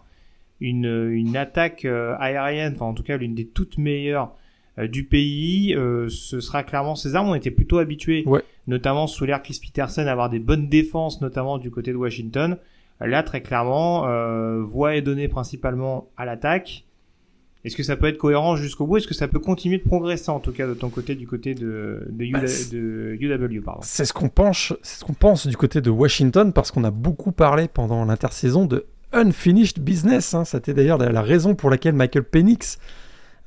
une, une attaque euh, aérienne, enfin en tout cas l'une des toutes meilleures euh, du pays. ce sera clairement ces armes. On était plutôt habitués, notamment sous l'ère Chris Peterson, à avoir des bonnes défenses, notamment du côté de Washington. Là, très clairement, voix est donnée principalement à l'attaque. Est-ce que ça peut être cohérent jusqu'au bout? Est-ce que ça peut continuer de progresser en tout cas de ton côté, du côté de, de, UW
bah, C'est ce qu'on pense, ce qu'on pense du côté de Washington parce qu'on a beaucoup parlé pendant l'intersaison de unfinished business. Hein. C'était d'ailleurs la, raison pour laquelle Michael Penix,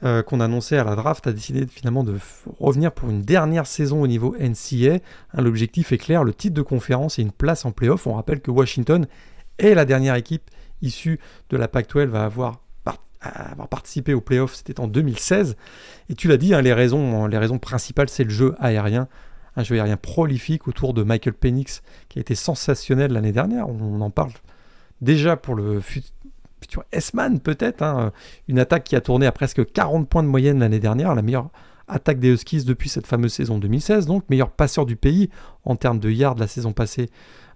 euh, qu'on annonçait à la draft, a décidé finalement de revenir pour une dernière saison au niveau NCA. Hein, l'objectif est clair, le titre de conférence et une place en playoff. On rappelle que Washington est la dernière équipe issue de la Pac-12 va avoir avoir participé aux playoffs, c'était en 2016. Et tu l'as dit, hein, les, raisons, les raisons principales, c'est le jeu aérien. Un jeu aérien prolifique autour de Michael Penix, qui a été sensationnel l'année dernière. On, en parle déjà pour le futur S-Man, peut-être. Hein. Une attaque qui a tourné à presque 40 points de moyenne l'année dernière, la meilleure attaque des Huskies depuis cette fameuse saison 2016. Donc, meilleur passeur du pays en termes de yards la saison passée.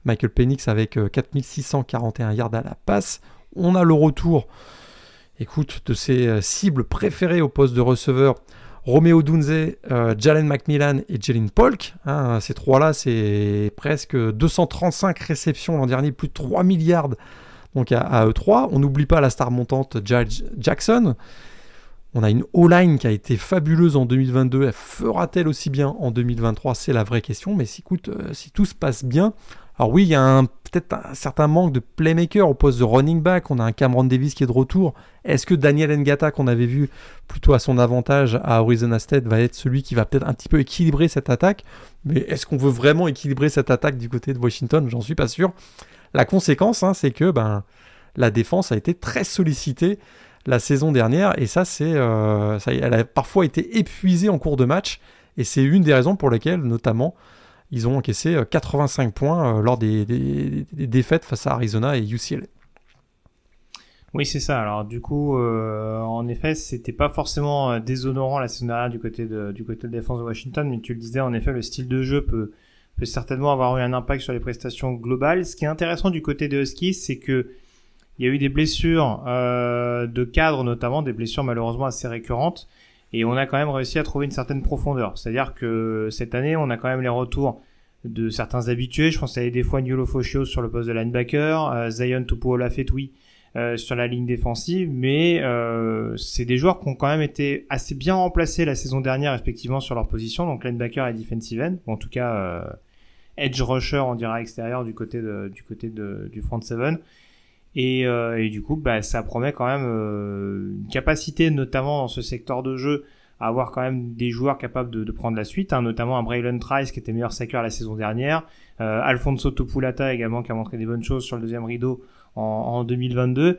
Michael Penix avec 4641 euh, yards à la passe. On a le retour écoute, de ses euh, cibles préférées au poste de receveur, Romeo Dunze, euh, Jalen McMillan et Jalen Polk. Hein, ces trois-là, c'est presque 235 réceptions l'an dernier, plus de 3 milliards donc à, E3. On n'oublie pas la star montante Judge Jackson. On a une O-line qui a été fabuleuse en 2022. Elle fera-t-elle aussi bien en 2023 C'est la vraie question. Mais si, euh, si tout se passe bien, alors oui, il y a peut-être un certain manque de playmaker au poste de running back. On a un Cameron Davis qui est de retour. Est-ce que Daniel Ngata, qu'on avait vu plutôt à son avantage à Arizona State, va être celui qui va peut-être un petit peu équilibrer cette attaque? Mais est-ce qu'on veut vraiment équilibrer cette attaque du côté de Washington? J'en suis pas sûr. La conséquence, hein, c'est que ben, la défense a été très sollicitée la saison dernière et ça, c'est, euh, ça, elle a parfois été épuisée en cours de match et c'est une des raisons pour lesquelles, notamment, ils ont encaissé 85 euh, points euh, lors des, défaites face à Arizona et UCLA.
Oui, c'est ça. Alors du coup, euh, en effet, c'était pas forcément déshonorant la saison dernière du côté de du côté de défense de Washington, mais tu le disais, en effet, le style de jeu peut certainement avoir eu un impact sur les prestations globales. Ce qui est intéressant du côté de Huskies, c'est que il y a eu des blessures de cadre notamment, des blessures malheureusement assez récurrentes, et on a quand même réussi à trouver une certaine profondeur. C'est-à-dire que cette année, on a quand même les retours de certains habitués. Je pense à des fois Niolo Foscio sur le poste de linebacker, euh, Zion Tupuola Fetoui euh, sur la ligne défensive, mais euh, c'est des joueurs qui ont quand même été assez bien remplacés la saison dernière respectivement sur leur position, donc linebacker et defensive end, ou en tout cas euh, edge rusher on dirait extérieur du côté de, du côté de, du front seven. Et, euh, et, du coup, bah, ça promet quand même une capacité, notamment dans ce secteur de jeu, avoir quand même des joueurs capables de, prendre la suite, hein, notamment un Braylon Trice qui était meilleur sacker la saison dernière, euh, Alfonso Topulata également qui a montré des bonnes choses sur le deuxième rideau en, en 2022.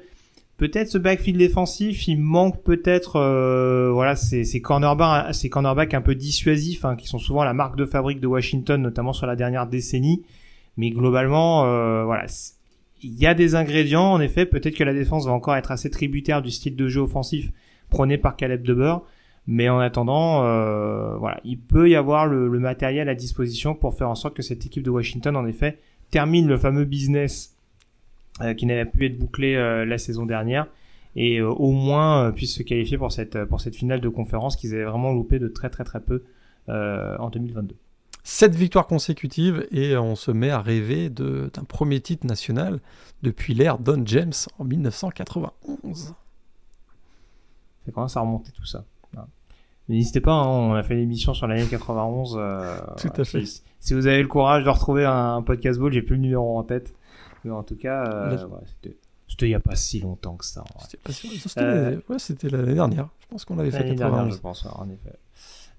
Peut-être ce backfield défensif, il manque peut-être euh, voilà ces, cornerbacks, un peu dissuasifs, hein, qui sont souvent la marque de fabrique de Washington, notamment sur la dernière décennie. Mais globalement, euh, voilà, il y a des ingrédients. En effet, peut-être que la défense va encore être assez tributaire du style de jeu offensif prôné par Caleb Debeur. Mais en attendant, euh, voilà, il peut y avoir le, le, matériel à disposition pour faire en sorte que cette équipe de Washington, en effet, termine le fameux business euh, qui n'avait pu être bouclé euh, la saison dernière et au moins puisse se qualifier pour cette pour cette finale de conférence qu'ils avaient vraiment loupé de très très très peu en 2022.
Sept victoires consécutives et on se met à rêver d'un premier titre national depuis l'ère Don James en 1991.
Ça commence à remonter tout ça. N'hésitez pas, hein, on a fait une émission sur l'année 91. Euh,
Tout à fait.
Si, si, vous avez le courage de retrouver un, podcast ball, j'ai plus le numéro en tête. Mais en tout cas, euh, ouais, c'était. Il n'y a pas si longtemps que ça.
C'était euh, ouais, l'année dernière. Je pense qu'on l'avait fait 91.
Dernière, je pense, en effet.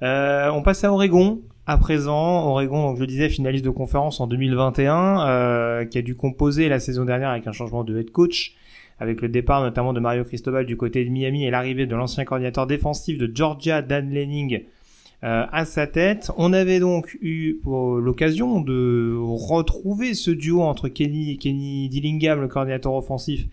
Euh, on passe à Oregon à présent. Oregon, donc je le disais, finaliste de conférence en 2021, euh, qui a dû composer la saison dernière avec un changement de head coach avec le départ notamment de Mario Cristobal du côté de Miami et l'arrivée de l'ancien coordinateur défensif de Georgia, Dan Lenning, euh, à sa tête. On avait donc eu l'occasion de retrouver ce duo entre Kenny, Kenny Dillingham, le coordinateur offensif,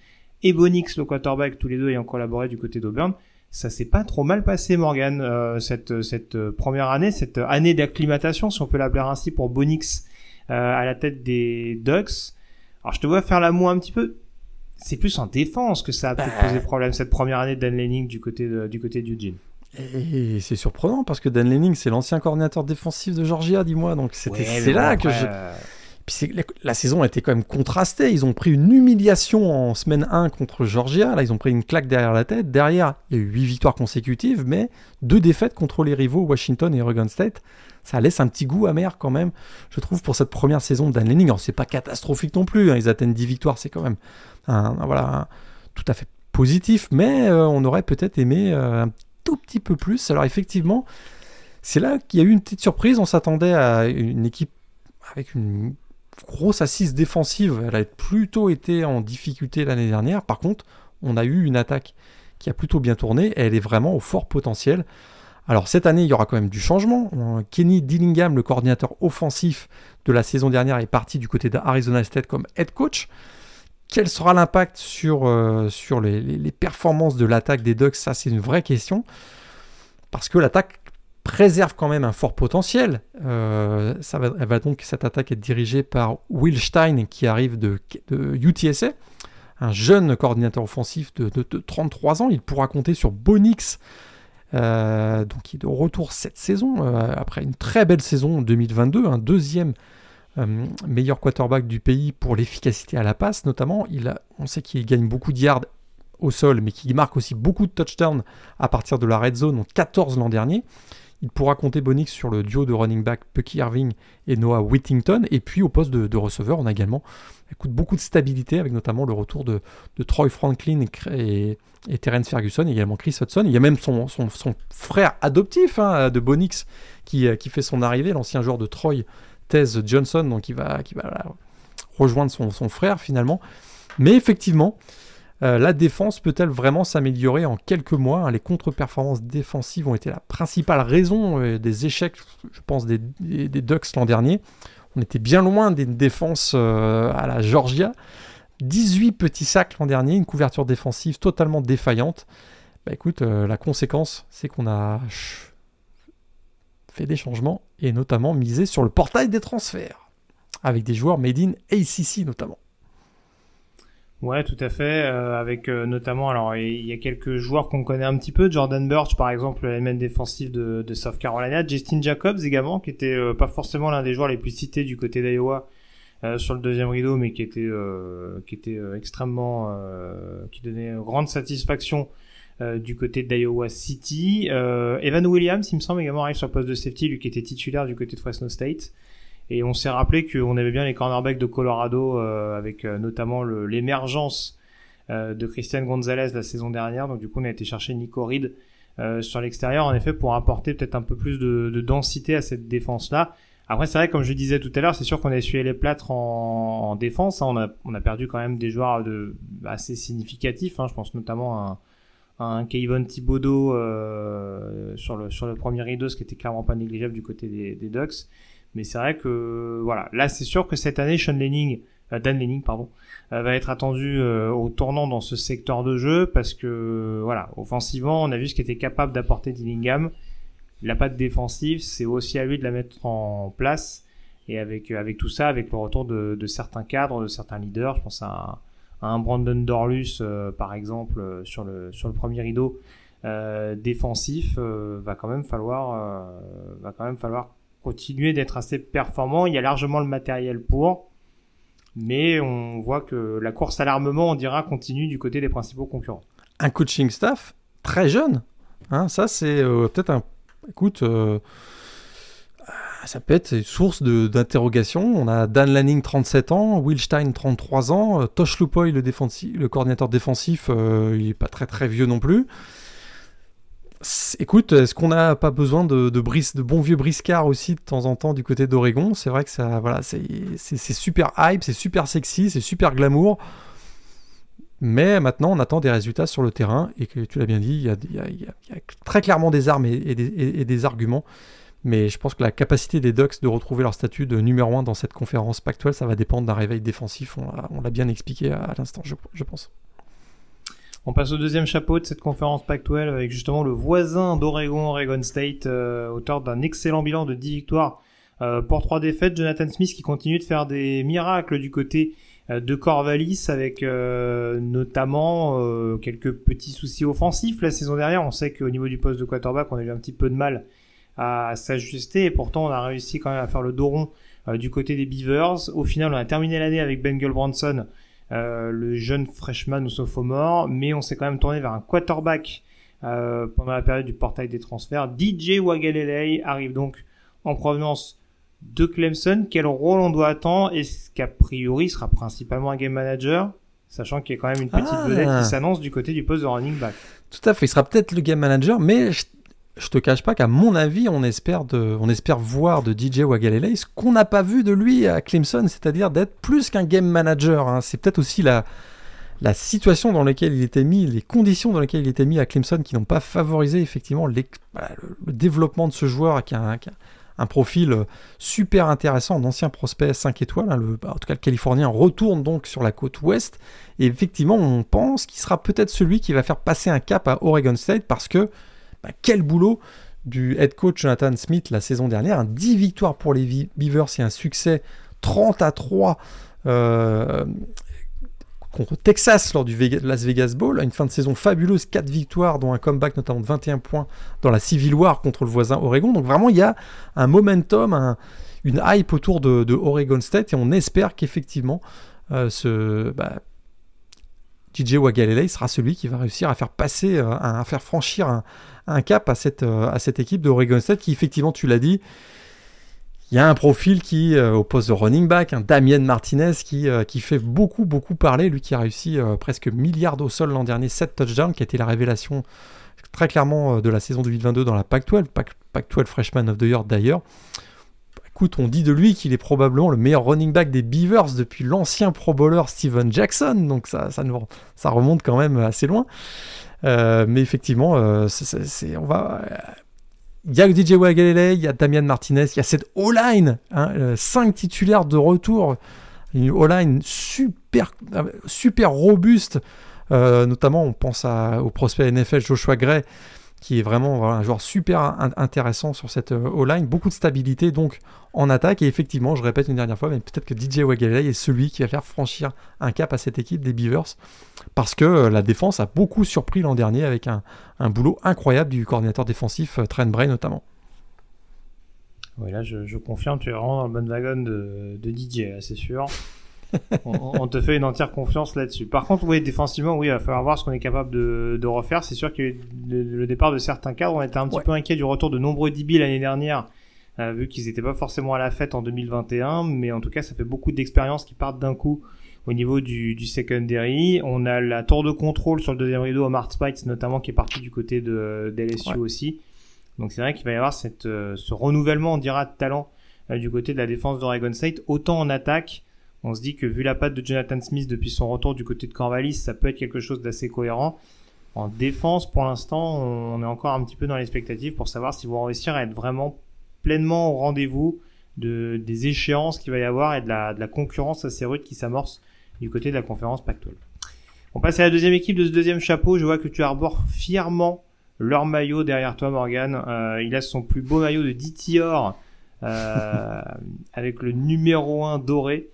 et Bonix, le quarterback, tous les deux ayant collaboré du côté d'Auburn. Ça s'est pas trop mal passé, Morgan, euh, cette, cette première année, cette année d'acclimatation, si on peut l'appeler ainsi, pour Bonix euh, à la tête des Ducks. Alors je te vois faire la moue un petit peu c'est plus en défense que ça a pu poser problème cette première année de Dan Lenning du côté de, du côté d'Eugene.
Et c'est surprenant parce que Dan Lenning, c'est l'ancien coordinateur défensif de Georgia, dis-moi. Donc c'était ouais, c'est là que je. Puis la, la, saison a été quand même contrastée. Ils ont pris une humiliation en semaine 1 contre Georgia. Là, ils ont pris une claque derrière la tête. Derrière, il y a eu 8 victoires consécutives, mais deux défaites contre les rivaux Washington et Oregon State. Ça laisse un petit goût amer quand même, je trouve, pour cette première saison de Dan Lenning. Alors, c'est pas catastrophique non plus. Hein. Ils atteignent 10 victoires, c'est quand même un, voilà, tout à fait positif, mais euh, on aurait peut-être aimé euh, un tout petit peu plus. Alors effectivement, c'est là qu'il y a eu une petite surprise. On s'attendait à une équipe avec une grosse assise défensive. Elle a plutôt été en difficulté l'année dernière. Par contre, on a eu une attaque qui a plutôt bien tourné et elle est vraiment au fort potentiel. Alors cette année, il y aura quand même du changement. Kenny Dillingham, le coordinateur offensif de la saison dernière, est parti du côté d'Arizona State comme head coach. Quel sera l'impact sur, euh, les, performances de l'attaque des Ducks? Ça, c'est une vraie question. Parce que l'attaque préserve quand même un fort potentiel. Euh, ça va, elle donc, cette attaque être dirigée par Will Stein, qui arrive de, UTSA, un jeune coordinateur offensif de, de, de, 33 ans. Il pourra compter sur Bonix, euh, donc qui est de retour cette saison, après une très belle saison en 2022, un deuxième euh, meilleur quarterback du pays pour l'efficacité à la passe notamment. Il a, on sait qu'il gagne beaucoup de yards au sol, mais qu'il marque aussi beaucoup de touchdowns à partir de la red zone, donc 14 l'an dernier. Il pourra compter Bonix sur le duo de running back Pucky Irving et Noah Whittington. Et puis au poste de, receveur, on a également beaucoup de stabilité avec notamment le retour de, Troy Franklin et, et, et, Terence Ferguson, également Chris Hudson. Il y a même son, frère adoptif hein, de Bonix qui, qui fait son arrivée, l'ancien joueur de Troy, Tez Johnson, donc qui va rejoindre son, frère finalement. Mais effectivement, euh, la défense peut-elle vraiment s'améliorer en quelques mois hein? Les contre-performances défensives ont été la principale raison euh, des échecs, je pense, des, des, des Ducks l'an dernier. On était bien loin d'une défense euh, à la Georgia. 18 petits sacs l'an dernier, une couverture défensive totalement défaillante. Bah écoute, euh, la conséquence, c'est qu'on a fait des changements et notamment misé sur le portail des transferts avec des joueurs made in ACC notamment.
Ouais, tout à fait. Euh, avec euh, notamment, alors il y a quelques joueurs qu'on connaît un petit peu, Jordan Burch par exemple, l'élément défensif de, de South Carolina, Justin Jacobs également, qui était euh, pas forcément l'un des joueurs les plus cités du côté d'Iowa sur le deuxième rideau, mais qui était qui était extrêmement, qui donnait grande satisfaction du côté d'Iowa City. Evan Williams, il me semble également arrive sur le poste de safety, lui qui était titulaire du côté de Fresno State. Et on s'est rappelé qu'on avait bien les cornerbacks de Colorado euh, avec euh, notamment l'émergence euh, de Christian Gonzalez la saison dernière. Donc du coup on a été chercher Nico Reed sur l'extérieur en effet pour apporter peut-être un peu plus de, de densité à cette défense là. Après c'est vrai comme je disais tout à l'heure c'est sûr qu'on a essuyé les plâtres en, en défense. Hein. On, a, on a perdu quand même des joueurs de, assez significatifs. Hein. Je pense notamment à un, Kayvon Thibodeau euh, sur, le, premier rideau, ce qui était clairement pas négligeable du côté des, Ducks. Mais c'est vrai que voilà, là c'est sûr que cette année Sean Lenning, euh, Dan Lenning pardon, euh, va être attendu au tournant dans ce secteur de jeu parce que voilà, offensivement on a vu ce qu'était capable d'apporter Dillingham. Il n'a pas de défensive, c'est aussi à lui de la mettre en place. Et avec avec tout ça, avec le retour de, de certains cadres, de certains leaders, je pense à un, un Brandon Dorlus par exemple sur le sur le premier rideau défensif, va quand même falloir va quand même falloir continuer d'être assez performant. Il y a largement le matériel pour. Mais on voit que la course à l'armement, on dira, continue du côté des principaux concurrents.
Un coaching staff très jeune. Hein, ça, c'est euh, peut-être un. Écoute, euh, ça peut être source d'interrogation. On a Dan Lanning, 37 ans, Will Stein, 33 ans, euh, Tosh Lupoy, le, le coordinateur défensif, il n'est pas très très vieux non plus. Écoute, est-ce qu'on n'a pas besoin de bons vieux briscards aussi de temps en temps du côté d'Oregon? C'est vrai que ça, voilà, c'est super hype, c'est super sexy, c'est super glamour. Mais maintenant, on attend des résultats sur le terrain et que tu l'as bien dit, il y, a, très clairement des armes et, des, arguments. Mais je pense que la capacité des Ducks de retrouver leur statut de numéro 1 dans cette conférence pactuelle, ça va dépendre d'un réveil défensif. On l'a bien expliqué à, l'instant, je pense.
On passe au deuxième chapeau de cette conférence Pac-12 avec justement le voisin d'Oregon, Oregon State, euh, auteur d'un excellent bilan de 10 victoires euh, pour 3 défaites. Jonathan Smith qui continue de faire des miracles du côté euh, de Corvallis avec notamment quelques petits soucis offensifs la saison dernière. On sait qu'au niveau du poste de quarterback, on a eu un petit peu de mal à, s'ajuster et pourtant on a réussi quand même à faire le dos rond du côté des Beavers. Au final, on a terminé l'année avec Ben Branson euh, le jeune freshman ou sophomore, mais on s'est quand même tourné vers un quarterback euh, pendant la période du portail des transferts. DJ Wagalele arrive donc en provenance de Clemson. Quel rôle on doit attendre? Est-ce qu'a priori sera principalement un game manager Sachant qu'il y a quand même une petite ah. vedette qui s'annonce du côté du poste de running back?
Tout à fait, il sera peut-être le game manager, mais je te cache pas qu'à mon avis, on espère, voir de DJ Wagalele ce qu'on n'a pas vu de lui à Clemson, c'est-à-dire d'être plus qu'un game manager. Hein. C'est peut-être aussi la, situation dans laquelle il était mis, les conditions dans lesquelles il était mis à Clemson qui n'ont pas favorisé effectivement le, développement de ce joueur qui a, un, profil super intéressant, un ancien prospect 5 étoiles. Hein, le, en tout cas, le Californien retourne donc sur la côte ouest. Et effectivement, on pense qu'il sera peut-être celui qui va faire passer un cap à Oregon State parce que bah, quel boulot du head coach Jonathan Smith la saison dernière. 10 victoires pour les Beavers et un succès 30 à 3 euh, contre Texas lors du Las Vegas Bowl. Une fin de saison fabuleuse, 4 victoires, dont un comeback notamment de 21 points dans la Civil War contre le voisin Oregon. Donc vraiment, il y a un momentum, une hype autour de, Oregon State et on espère qu'effectivement, euh, ce, bah, DJ Wagalele sera celui qui va réussir à faire passer, euh, à faire franchir un, cap à cette, euh, équipe de Oregon State qui, effectivement, tu l'as dit, il y a un profil qui, euh, au poste de running back, Damien Martinez qui, qui fait beaucoup, beaucoup parler. Lui qui a réussi presque milliard au sol l'an dernier, 7 touchdowns, qui a été la révélation très clairement de la saison 2022 dans la Pac-12, Pac-12 Freshman of the Year d'ailleurs. Écoute, on dit de lui qu'il est probablement le meilleur running back des Beavers depuis l'ancien Pro Bowler Steven Jackson, donc ça, remonte quand même assez loin. Euh, mais effectivement, euh, on va. Il y a DJ Wagalele, il y a Damian Martinez, il y a cette O-line, 5 hein, titulaires de retour, une O-line super, robuste, euh, notamment on pense au prospect NFL Joshua Gray, qui est vraiment un joueur super intéressant sur cette O-line. Beaucoup de stabilité donc en attaque. Et effectivement, je répète une dernière fois, mais peut-être que DJ Wagalele est celui qui va faire franchir un cap à cette équipe des Beavers. Parce que la défense a beaucoup surpris l'an dernier avec un, boulot incroyable du coordinateur défensif Trent Bray notamment.
Oui, là, je, confirme, tu es vraiment dans le bon wagon de DJ, c'est sûr. on, te fait une entière confiance là-dessus. Par contre, oui, défensivement, oui, il va falloir voir ce qu'on est capable de, refaire. C'est sûr que le, départ de certains cadres, on était un petit peu inquiet du retour de nombreux DB l'année dernière, euh, vu qu'ils n'étaient pas forcément à la fête en 2021. Mais en tout cas, ça fait beaucoup d'expériences qui partent d'un coup au niveau du, du secondary. On a la tour de contrôle sur le deuxième rideau à Mart Spites, notamment, qui est parti du côté de d'LSU aussi. Donc c'est vrai qu'il va y avoir cette, euh, ce renouvellement, on dira, de talent euh, du côté de la défense d'Oregon State, autant en attaque. On se dit que vu la patte de Jonathan Smith depuis son retour du côté de Corvallis, ça peut être quelque chose d'assez cohérent. En défense, pour l'instant, on est encore un petit peu dans l'expectative pour savoir s'ils vont réussir à être vraiment pleinement au rendez-vous de, des échéances qu'il va y avoir et de la, de la concurrence assez rude qui s'amorce du côté de la conférence Pactuelle. On passe à la deuxième équipe de ce deuxième chapeau. Je vois que tu arbores fièrement leur maillot derrière toi, Morgan. Euh, il a son plus beau maillot de DTR euh, avec le numéro 1 doré.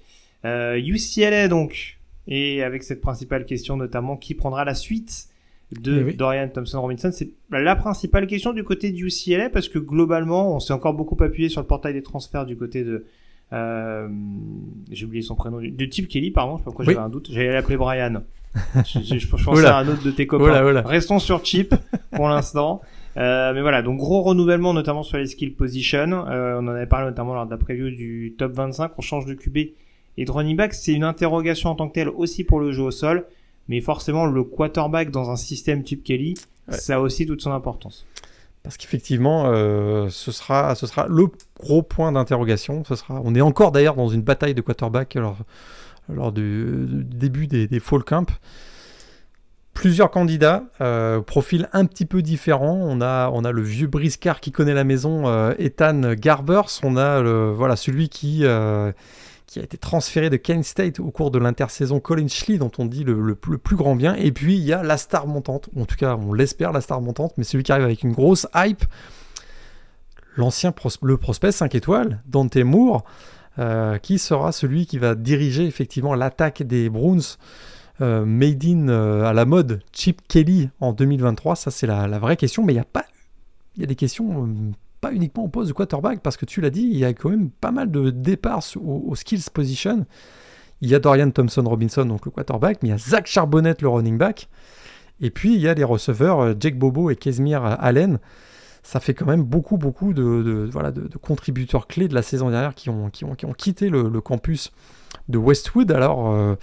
Euh, UCLA donc, et avec cette principale question notamment, qui prendra la suite de eh Dorian Thompson Robinson C'est la principale question du côté du UCLA parce que globalement, on s'est encore beaucoup appuyé sur le portail des transferts du côté de euh, j'ai oublié son prénom. De type Kelly, pardon, je sais pas pourquoi j'avais un doute. J'allais l'appeler Brian. je, je, je, pensais à un autre de tes copains. Restons sur Chip pour l'instant. Euh, mais voilà, donc gros renouvellement notamment sur les skill position. Euh, on en avait parlé notamment lors de la preview du top 25. On change de QB et de running back. C'est une interrogation en tant que telle aussi pour le jeu au sol. Mais forcément, le quarterback dans un système type Kelly, ça a aussi toute son importance.
Parce qu'effectivement, euh, ce, sera, ce sera le gros point d'interrogation. Ce sera, on est encore d'ailleurs dans une bataille de quarterback lors, lors du, début des, des, fall camp. Plusieurs candidats, euh, profils un petit peu différents. On a, on a le vieux briscard qui connaît la maison, euh, Ethan Garbers. On a le, voilà, celui qui, euh, qui a été transféré de Kent State au cours de l'intersaison. Colin Schley, dont on dit le, plus grand bien. Et puis il y a la star montante, en tout cas on l'espère la star montante, mais celui qui arrive avec une grosse hype, l'ancien le prospect 5 étoiles, Dante Moore, euh, qui sera celui qui va diriger effectivement l'attaque des Browns. Euh, made in euh, à la mode Chip Kelly en 2023, ça c'est la, la, vraie question, mais il y a pas, il y a des questions pas uniquement au poste de quarterback, parce que tu l'as dit, il y a quand même pas mal de départs au, skills position. Il y a Dorian Thompson Robinson, donc le quarterback, mais il y a Zach Charbonnet, le running back. Et puis il y a les receveurs euh, Jake Bobo et Casimir Allen. Ça fait quand même beaucoup, beaucoup de, voilà, de, contributeurs clés de la saison dernière qui ont, qui ont, qui ont quitté le, campus de Westwood. Alors euh,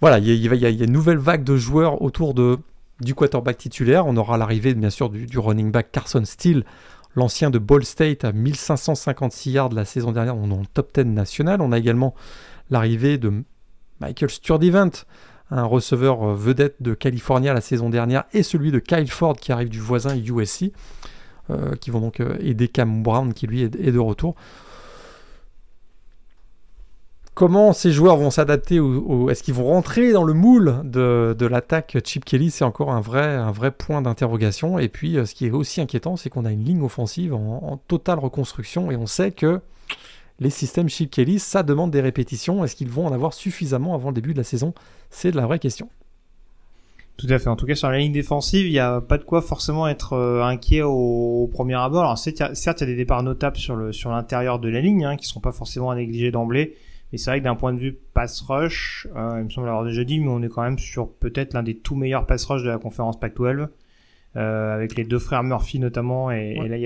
voilà, il y, a, une nouvelle vague de joueurs autour de, du quarterback titulaire. On aura l'arrivée bien sûr du running back Carson Steele l'ancien de Ball State à 1556 yards la saison dernière dans le top 10 national. On a également l'arrivée de Michael Sturdivant, un receveur euh, vedette de California la saison dernière, et celui de Kyle Ford qui arrive du voisin USC, euh, qui vont donc euh, aider Cam Brown qui lui est de retour. Comment ces joueurs vont s'adapter ou Est-ce qu'ils vont rentrer dans le moule de, l'attaque Chip Kelly? C'est encore un vrai, point d'interrogation. Et puis, euh, ce qui est aussi inquiétant, c'est qu'on a une ligne offensive en, totale reconstruction et on sait que les systèmes Chip Kelly, ça demande des répétitions. Est-ce qu'ils vont en avoir suffisamment avant le début de la saison? C'est la vraie question.
Tout à fait. En tout cas, sur la ligne défensive, il n'y a pas de quoi forcément être euh, inquiet au, premier abord. Alors, certes, il y, a des départs notables sur l'intérieur de la ligne, hein, qui ne sont pas forcément à négliger d'emblée. Et c'est vrai que d'un point de vue pass rush, euh, il me semble l'avoir déjà dit, mais on est quand même sur peut-être l'un des tout meilleurs pass rush de la conférence Pac-12, euh, avec les deux frères Murphy notamment et, ouais. et là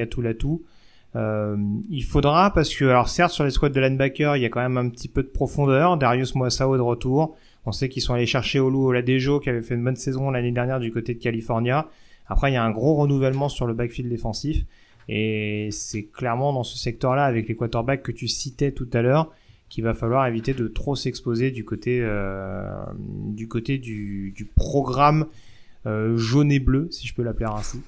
Euh, il faudra parce que alors certes sur les squads de linebacker il y a quand même un petit peu de profondeur. Darius Moissao de retour. On sait qu'ils sont allés chercher Olu Oladejo qui avait fait une bonne saison l'année dernière du côté de California. Après il y a un gros renouvellement sur le backfield défensif et c'est clairement dans ce secteur-là avec les quarterbacks que tu citais tout à l'heure qu'il va falloir éviter de trop s'exposer du côté euh, du côté du, programme euh, jaune et bleu, si je peux l'appeler ainsi.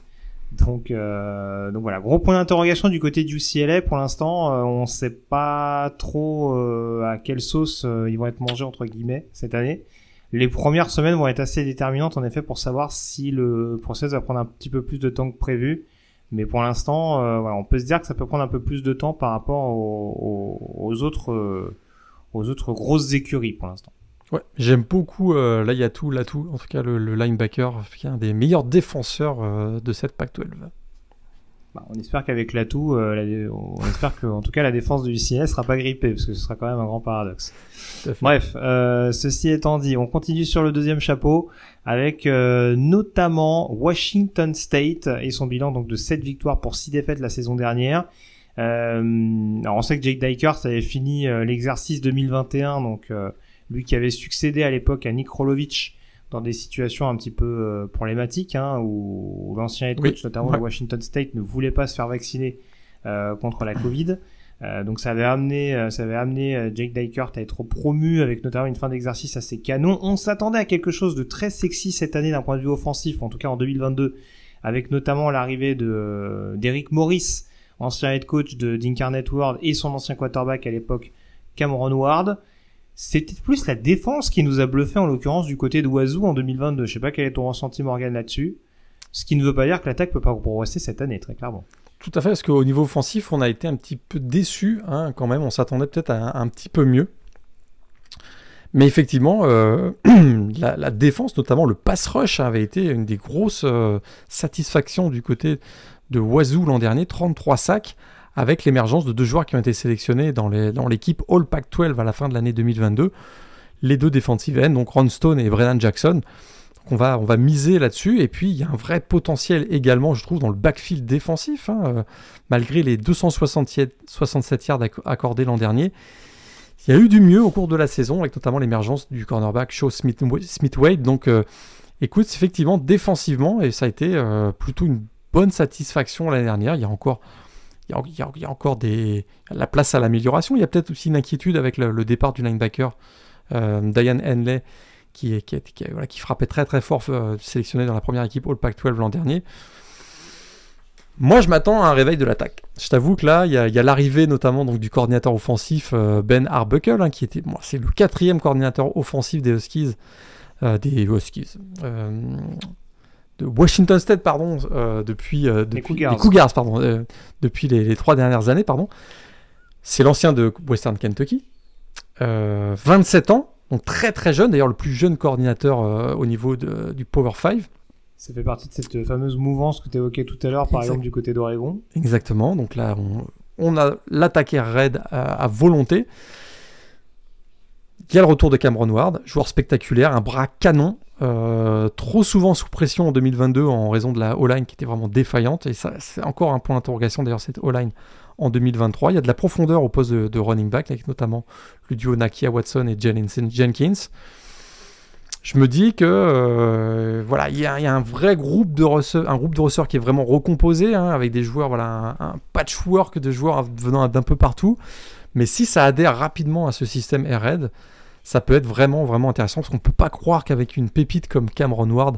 Donc, euh, donc voilà, gros point d'interrogation du côté du CLA. Pour l'instant, on ne sait pas trop à quelle sauce ils vont être mangés entre guillemets cette année. les premières semaines vont être assez déterminantes en effet pour savoir si le process va prendre un petit peu plus de temps que prévu. Mais pour l'instant, euh, on peut se dire que ça peut prendre un peu plus de temps par rapport aux, autres, euh, aux autres grosses écuries pour l'instant.
Ouais, j'aime beaucoup euh, là en tout cas le, le linebacker, qui est un des meilleurs défenseurs euh, de cette Pac-12.
Bah, on espère qu'avec l'atout, euh, on espère que, en tout cas, la défense du UCS sera pas grippée, parce que ce sera quand même un grand paradoxe. Bref, euh, ceci étant dit, on continue sur le deuxième chapeau avec euh, notamment Washington State et son bilan donc de 7 victoires pour 6 défaites la saison dernière. Euh, alors on sait que Jake Dykers avait fini l'exercice 2021, donc lui qui avait succédé à l'époque à Nick Rolovich dans des situations un petit peu euh, problématiques, hein, où, l'ancien head coach, notamment de Washington State, ne voulait pas se faire vacciner euh, contre la Covid. Euh, donc ça avait amené, ça avait amené Jake Dykert à être promu avec notamment une fin d'exercice assez canon. On s'attendait à quelque chose de très sexy cette année d'un point de vue offensif, en tout cas en 2022, avec notamment l'arrivée de d'Eric Morris, ancien head coach de d'Incarnate World et son ancien quarterback à l'époque Cameron Ward. C'était plus la défense qui nous a bluffé en l'occurrence du côté de en 2022. Je sais pas quel est ton ressenti Morgan là-dessus. Ce qui ne veut pas dire que l'attaque peut pas progresser cette année, très clairement.
Tout à fait, parce qu'au niveau offensif, on a été un petit peu déçu hein, quand même. On s'attendait peut-être à un, petit peu mieux. Mais effectivement, euh, la, défense, notamment le pass rush, avait été une des grosses euh, satisfactions du côté de l'an dernier. 33 sacs avec l'émergence de deux joueurs qui ont été sélectionnés dans l'équipe All Pac-12 à la fin de l'année 2022. Les deux défensives ends, donc Ron Stone et Brennan Jackson. on, va, on va miser là-dessus. Et puis, il y a un vrai potentiel également, je trouve, dans le backfield défensif. Hein, euh, malgré les 267 yards accordés l'an dernier. Il y a eu du mieux au cours de la saison, avec notamment l'émergence du cornerback Shaw Smith-Wade. Donc, euh, écoute, effectivement, défensivement, et ça a été euh, plutôt une bonne satisfaction l'année dernière. Il y a encore il y, a, encore la place à l'amélioration. Il y a peut-être aussi une inquiétude avec le, départ du linebacker euh, Diane Henley qui, frappait très très fort, euh, sélectionné dans la première équipe All Pac-12 l'an dernier. Moi, je m'attends à un réveil de l'attaque. Je t'avoue que là, il y a, l'arrivée notamment du coordinateur offensif euh, Ben Arbuckle, hein, qui était, c'est le quatrième coordinateur offensif des Huskies, des Huskies, de Washington State, pardon, euh, depuis, euh, depuis
les Cougars,
pardon, euh, depuis les, trois dernières années, pardon. C'est l'ancien de Western Kentucky, 27 ans, donc très très jeune, d'ailleurs le plus jeune coordinateur au niveau du Power 5.
Ça fait partie de cette fameuse mouvance que tu évoquais tout à l'heure, par exemple du côté d'Oregon.
Exactement, donc là on, on a l'attaqué raid à, volonté. Il y a le retour de Cameron Ward, joueur spectaculaire, un bras canon, euh, trop souvent sous pression en 2022 en raison de la O-line qui était vraiment défaillante. Et ça, c'est encore un point d'interrogation d'ailleurs, cette O-line en 2023. Il y a de la profondeur au poste de, running back, avec notamment le duo Nakia Watson et Jenkins. Je me dis que euh, voilà, il y, a, un vrai groupe de receveurs, un groupe de receveurs qui est vraiment recomposé, hein, avec des joueurs, voilà, un, patchwork de joueurs venant d'un peu partout. Mais si ça adhère rapidement à ce système Red ça peut être vraiment, vraiment intéressant parce qu'on ne peut pas croire qu'avec une pépite comme Cameron Ward,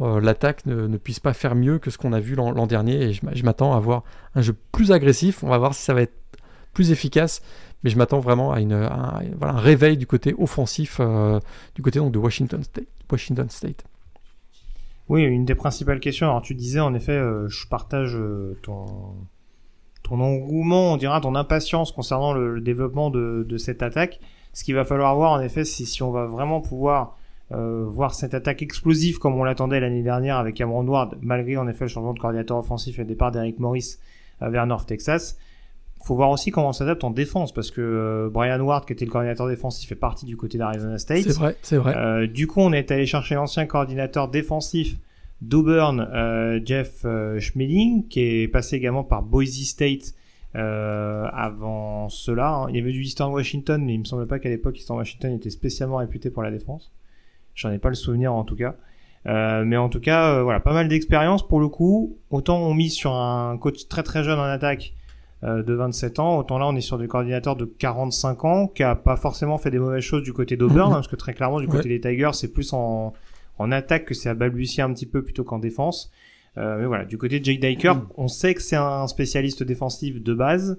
euh, l'attaque ne, puisse pas faire mieux que ce qu'on a vu l'an dernier. Et je, m'attends à avoir un jeu plus agressif. On va voir si ça va être plus efficace. Mais je m'attends vraiment à, une, un, voilà, un, réveil du côté offensif euh, du côté donc, de Washington State. Washington State.
Oui, une des principales questions. Alors tu disais en effet, euh, je partage ton, ton engouement, on dira ton impatience concernant le, développement de, cette attaque. Ce qu'il va falloir voir en effet, c'est si on va vraiment pouvoir euh, voir cette attaque explosive comme on l'attendait l'année dernière avec Cameron Ward, malgré en effet le changement de coordinateur offensif et le départ d'Eric Morris euh, vers North Texas. Faut voir aussi comment on s'adapte en défense parce que euh, Brian Ward, qui était le coordinateur défensif, fait partie du côté d'Arizona State.
C'est vrai, c'est vrai.
du coup, on est allé chercher l'ancien coordinateur défensif d'Auburn, Jeff Schmeling, qui est passé également par Boise State euh, avant cela, hein. il y avait du Eastern Washington, mais il me semble pas qu'à l'époque Eastern Washington était spécialement réputé pour la défense. J'en ai pas le souvenir en tout cas. Euh, mais en tout cas, euh, voilà, pas mal d'expérience pour le coup. Autant on mise sur un coach très très jeune en attaque de 27 ans, autant là on est sur des coordinateurs de 45 ans qui a pas forcément fait des mauvaises choses du côté d'Auburn, hein, parce que très clairement du côté des Tigers c'est plus en, en attaque que c'est à balbutier un petit peu plutôt qu'en défense. Euh, mais voilà, du côté de Jake Dyker, mm. on sait que c'est un spécialiste défensif de base,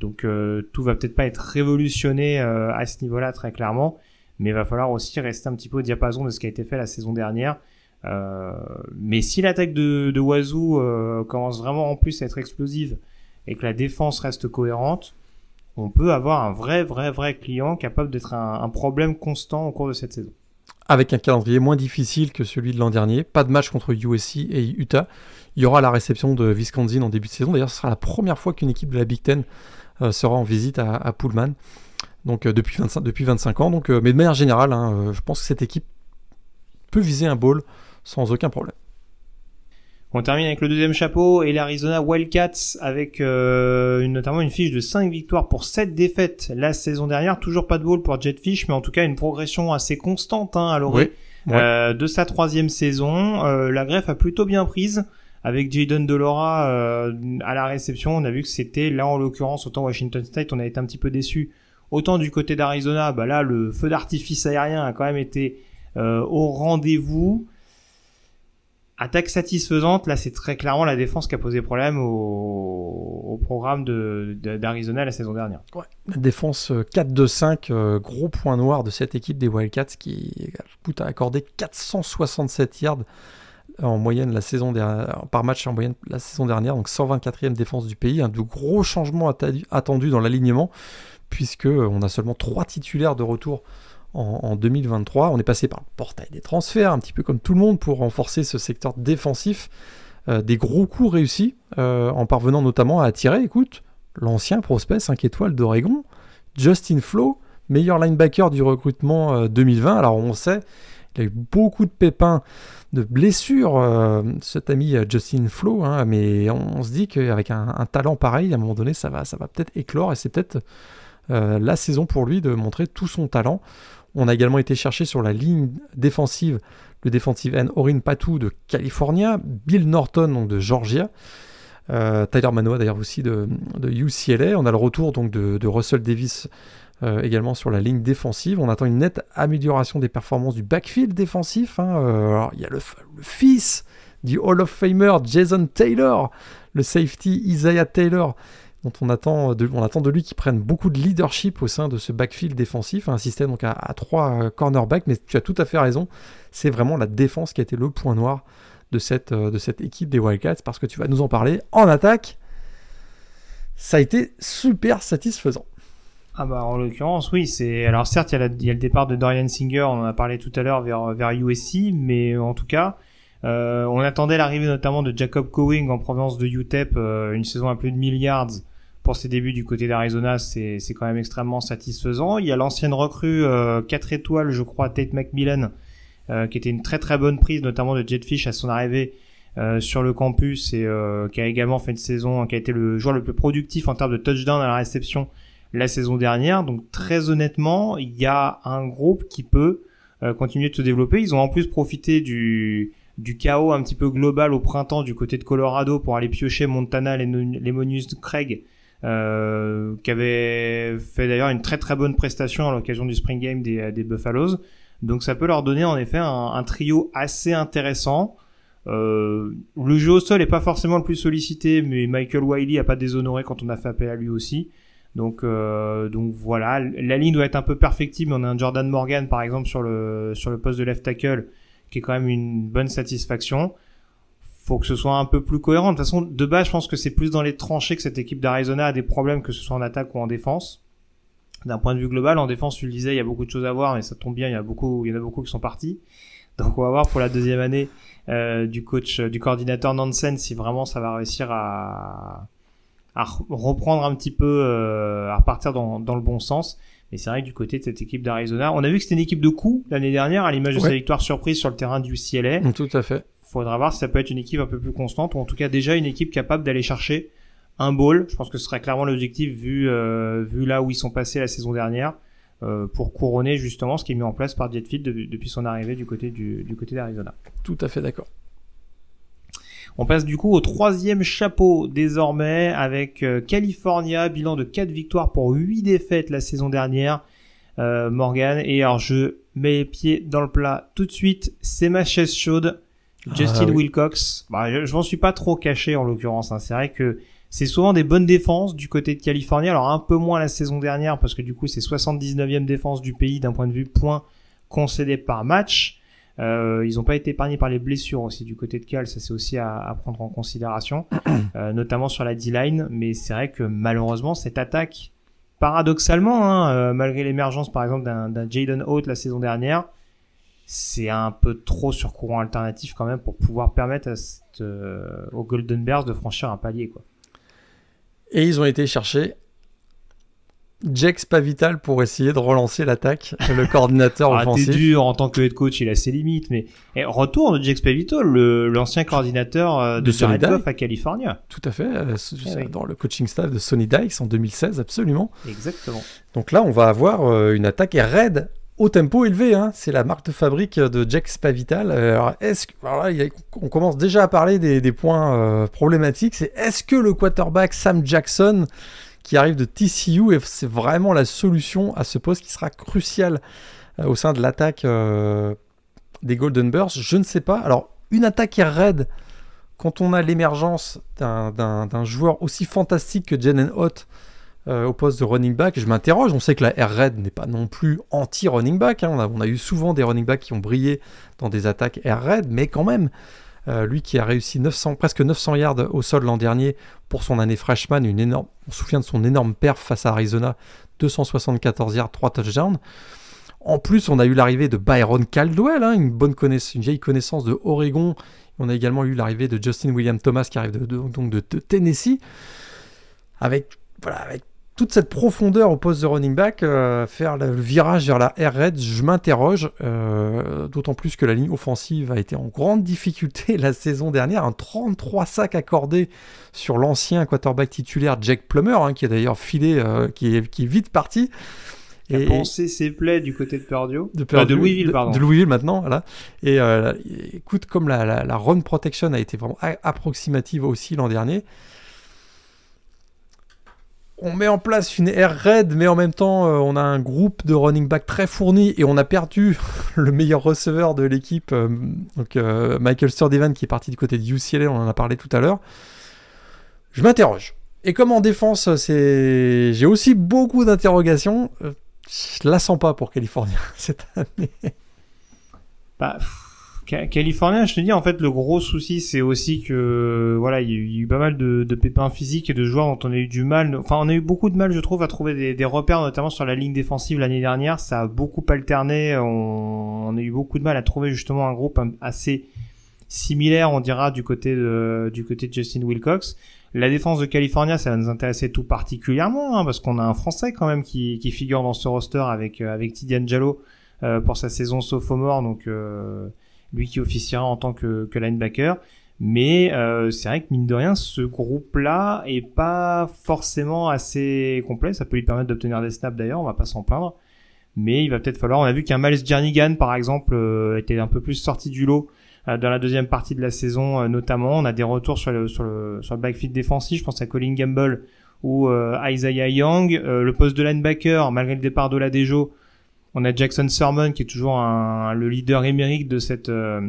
donc euh, tout va peut-être pas être révolutionné euh, à ce niveau-là très clairement. mais il va falloir aussi rester un petit peu au diapason de ce qui a été fait la saison dernière. Euh, mais si l'attaque de, de Wazoo euh, commence vraiment en plus à être explosive et que la défense reste cohérente, on peut avoir un vrai, vrai, vrai client capable d'être un, un problème constant au cours de cette saison.
Avec un calendrier moins difficile que celui de l'an dernier, pas de match contre USC et Utah. Il y aura la réception de Wisconsin en début de saison. D'ailleurs, ce sera la première fois qu'une équipe de la Big Ten euh, sera en visite à, Pullman. Donc euh, depuis, 25, depuis 25 ans. Euh, mais de manière générale, hein, je pense que cette équipe peut viser un bowl sans aucun problème.
On termine avec le deuxième chapeau et l'Arizona Wildcats avec euh, une, notamment une fiche de 5 victoires pour 7 défaites la saison dernière. Toujours pas de bowl pour Jetfish, mais en tout cas une progression assez constante hein, à l'orée
Oui, ouais.
euh, de sa troisième saison. Euh, la greffe a plutôt bien prise avec Jaden Delora euh, à la réception. On a vu que c'était là en l'occurrence autant Washington State, on a été un petit peu déçu. Autant du côté d'Arizona, bah là le feu d'artifice aérien a quand même été euh, au rendez-vous. Attaque satisfaisante, là c'est très clairement la défense qui a posé problème au, programme de- de- d'Arizona la saison dernière.
La défense euh, 4-2-5, euh, gros point noir de cette équipe des Wildcats qui a accordé 467 yards en moyenne la saison dernière, par match en moyenne la saison dernière, donc 124e défense du pays. Un de gros changements attendus dans l'alignement, puisque euh, on a seulement trois titulaires de retour en, en 2023. On est passé par le portail des transferts, un petit peu comme tout le monde, pour renforcer ce secteur défensif. Euh, des gros coups réussis, euh, en parvenant notamment à attirer, écoute, l'ancien prospect 5 étoiles d'Oregon, Justin Flo, meilleur linebacker du recrutement euh, 2020. Alors on sait, il a eu beaucoup de pépins, de blessures, euh, cet ami euh, Justin Flo, hein, mais on, se dit qu'avec un, un talent pareil, à un moment donné, ça va, ça va peut-être éclore et c'est peut-être euh, la saison pour lui de montrer tout son talent. On a également été chercher sur la ligne défensive le defensive end Orin Patou de California, Bill Norton de Georgia, euh, Tyler Manoa d'ailleurs aussi de, UCLA. On a le retour donc de, Russell Davis euh, également sur la ligne défensive. On attend une nette amélioration des performances du backfield défensif. hein. Euh, il y a le fils du Hall of Famer Jason Taylor, le safety Isaiah Taylor, dont on attend de, lui qu'il prenne beaucoup de leadership au sein de ce backfield défensif, un système donc à, trois euh, cornerbacks. Mais tu as tout à fait raison, c'est vraiment la défense qui a été le point noir de cette, euh, de cette équipe des Wildcats, parce que tu vas nous en parler en attaque. Ça a été super satisfaisant.
Ah bah en l'occurrence oui c'est alors certes il y, a le départ de Dorian Singer on en a parlé tout à l'heure vers USC mais en tout cas euh, on attendait l'arrivée notamment de Jacob Cowing en provenance de UTEP euh, une saison à plus de 1000 yards pour ses débuts du côté d'Arizona c'est quand même extrêmement satisfaisant il y a l'ancienne recrue euh, 4 étoiles je crois Tate McMillan euh, qui était une très très bonne prise notamment de Jetfish à son arrivée euh, sur le campus et euh, qui a également fait une saison qui a été le joueur le plus productif en termes de touchdown à la réception la saison dernière. Donc très honnêtement, il y a un groupe qui peut euh, continuer de se développer. Ils ont en plus profité du du chaos un petit peu global au printemps du côté de Colorado pour aller piocher Montana, les Lemonius Craig, euh, qui avait fait d'ailleurs une très très bonne prestation à l'occasion du Spring Game des, des Buffaloes. Donc ça peut leur donner en effet un, un trio assez intéressant. Euh, le jeu au sol est pas forcément le plus sollicité, mais Michael Wiley a pas déshonoré quand on a fait appel à lui aussi. Donc, euh, donc voilà, la ligne doit être un peu perfectible. On a un Jordan Morgan par exemple sur le sur le poste de left tackle, qui est quand même une bonne satisfaction. Faut que ce soit un peu plus cohérent. De toute façon, de base, je pense que c'est plus dans les tranchées que cette équipe d'Arizona a des problèmes, que ce soit en attaque ou en défense. D'un point de vue global, en défense, tu le disais, il y a beaucoup de choses à voir, mais ça tombe bien, il y a beaucoup, il y en a beaucoup qui sont partis. Donc on va voir pour la deuxième année euh, du coach, du coordinateur Nansen si vraiment ça va réussir à à reprendre un petit peu, euh, à repartir dans, dans le bon sens. Mais c'est vrai que du côté de cette équipe d'Arizona, on a vu que c'était une équipe de coups l'année dernière, à l'image de
Ouais.
sa victoire surprise sur le terrain du CLA.
Tout à fait.
Faudra voir si ça peut être une équipe un peu plus constante, ou en tout cas déjà une équipe capable d'aller chercher un bowl. Je pense que ce serait clairement l'objectif vu, euh, vu là où ils sont passés la saison dernière, euh, pour couronner justement ce qui est mis en place par Jetfield de- depuis son arrivée du côté du, du côté d'Arizona.
Tout à fait d'accord.
On passe du coup au troisième chapeau désormais avec euh, California, bilan de 4 victoires pour 8 défaites la saison dernière. Morgan, et alors je mets les pieds dans le plat tout de suite, c'est ma chaise chaude.
Ah,
Justin
oui.
Wilcox, bah, je, je m'en suis pas trop caché en l'occurrence. hein. C'est vrai que c'est souvent des bonnes défenses du côté de Californie. Alors un peu moins la saison dernière parce que du coup c'est 79e défense du pays d'un point de vue points concédés par match. Euh, ils n'ont pas été épargnés par les blessures aussi du côté de Cal, ça c'est aussi à, à, prendre en considération, euh, notamment sur la D-line. Mais c'est vrai que malheureusement cette attaque, paradoxalement, hein, euh, malgré l'émergence par exemple d'un Jaden Holt la saison dernière, c'est un peu trop sur courant alternatif quand même pour pouvoir permettre à cette, euh, aux Golden Bears de franchir un palier quoi.
Et ils ont été chercher Jack Spavital pour essayer de relancer l'attaque, le coordinateur ah, offensif.
C'est dur en tant que head coach, il a ses limites, mais et retour de Jack Spavital, l'ancien coordinateur euh, de, de à Californie.
Tout à fait, euh, eh dans le coaching staff de Sonny Dykes en 2016, absolument.
Exactement.
Donc là, on va avoir une attaque raide au tempo élevé. Hein. C'est la marque de fabrique de Jack Spavital. Alors, est-ce là, on commence déjà à parler des, points problématiques. C'est est-ce que le quarterback Sam Jackson qui arrive de TCU c'est vraiment la solution à ce poste qui sera crucial euh, au sein de l'attaque euh, des Golden Bears? Je ne sais pas. Alors, une attaque est raide quand on a l'émergence d'un joueur aussi fantastique que Jalen Hott euh, au poste de running back, je m'interroge. On sait que la Raid n'est pas non plus anti-running back. Hein. On, a, eu souvent des running backs qui ont brillé dans des attaques Air Raid, mais quand même, euh, lui qui a réussi 900, presque 900 yards au sol l'an dernier pour son année freshman, on se souvient de son énorme perf face à Arizona, 274 yards, 3 touchdowns. En plus, on a eu l'arrivée de Byron Caldwell, hein, une vieille connaissance de Oregon. On a également eu l'arrivée de Justin William Thomas qui arrive de, Tennessee, avec toute cette profondeur au poste de running back, euh, faire le, virage vers la air raid, je m'interroge, euh, d'autant plus que la ligne offensive a été en grande difficulté la saison dernière, un 33 sacs accordé sur l'ancien quarterback titulaire Jack Plummer, hein, qui a d'ailleurs filé, euh, qui, est, qui est vite parti.
Il a pensé ses plaies du côté de Purdue.
De, Louisville, pardon. De, Louisville maintenant, voilà. Et écoute, comme la, la, la, run protection a été vraiment approximative aussi l'an dernier, on met en place une air raid, mais en même temps, euh, on a un groupe de running back très fourni et on a perdu le meilleur receveur de l'équipe, euh, euh, Michael Sturdevan qui est parti du côté de UCLA, on en a parlé tout à l'heure. Je m'interroge. Et comme en défense, c'est, j'ai aussi beaucoup d'interrogations. je la sens pas pour Californie cette année.
Bah, Californien, je te dis, en fait, le gros souci, c'est aussi que, voilà, il y, a eu pas mal de, de, pépins physiques et de joueurs dont on a eu du mal. Enfin, on a eu beaucoup de mal, je trouve, à trouver des, des repères, notamment sur la ligne défensive l'année dernière. Ça a beaucoup alterné. On, on, a eu beaucoup de mal à trouver justement un groupe assez similaire, on dira, du côté de, du côté de Justin Wilcox. La défense de California, ça va nous intéresser tout particulièrement, hein, parce qu'on a un Français quand même qui, qui figure dans ce roster avec, euh, avec Tidiane Jallo euh, pour sa saison sophomore, donc. Euh, lui qui officiera en tant que, linebacker. Mais euh, c'est vrai que mine de rien, ce groupe-là est pas forcément assez complet. Ça peut lui permettre d'obtenir des snaps d'ailleurs, on va pas s'en plaindre. Mais il va peut-être falloir. On a vu qu'un Miles Jernigan, par exemple, euh, était un peu plus sorti du lot euh, dans la deuxième partie de la saison, notamment. On a des retours sur le sur le sur le backfield défensif. Je pense à Colin Gamble ou Isaiah Young. le poste de linebacker, malgré le départ de la Dejo, on a Jackson Sermon qui est toujours un, le leader émérique de cette euh,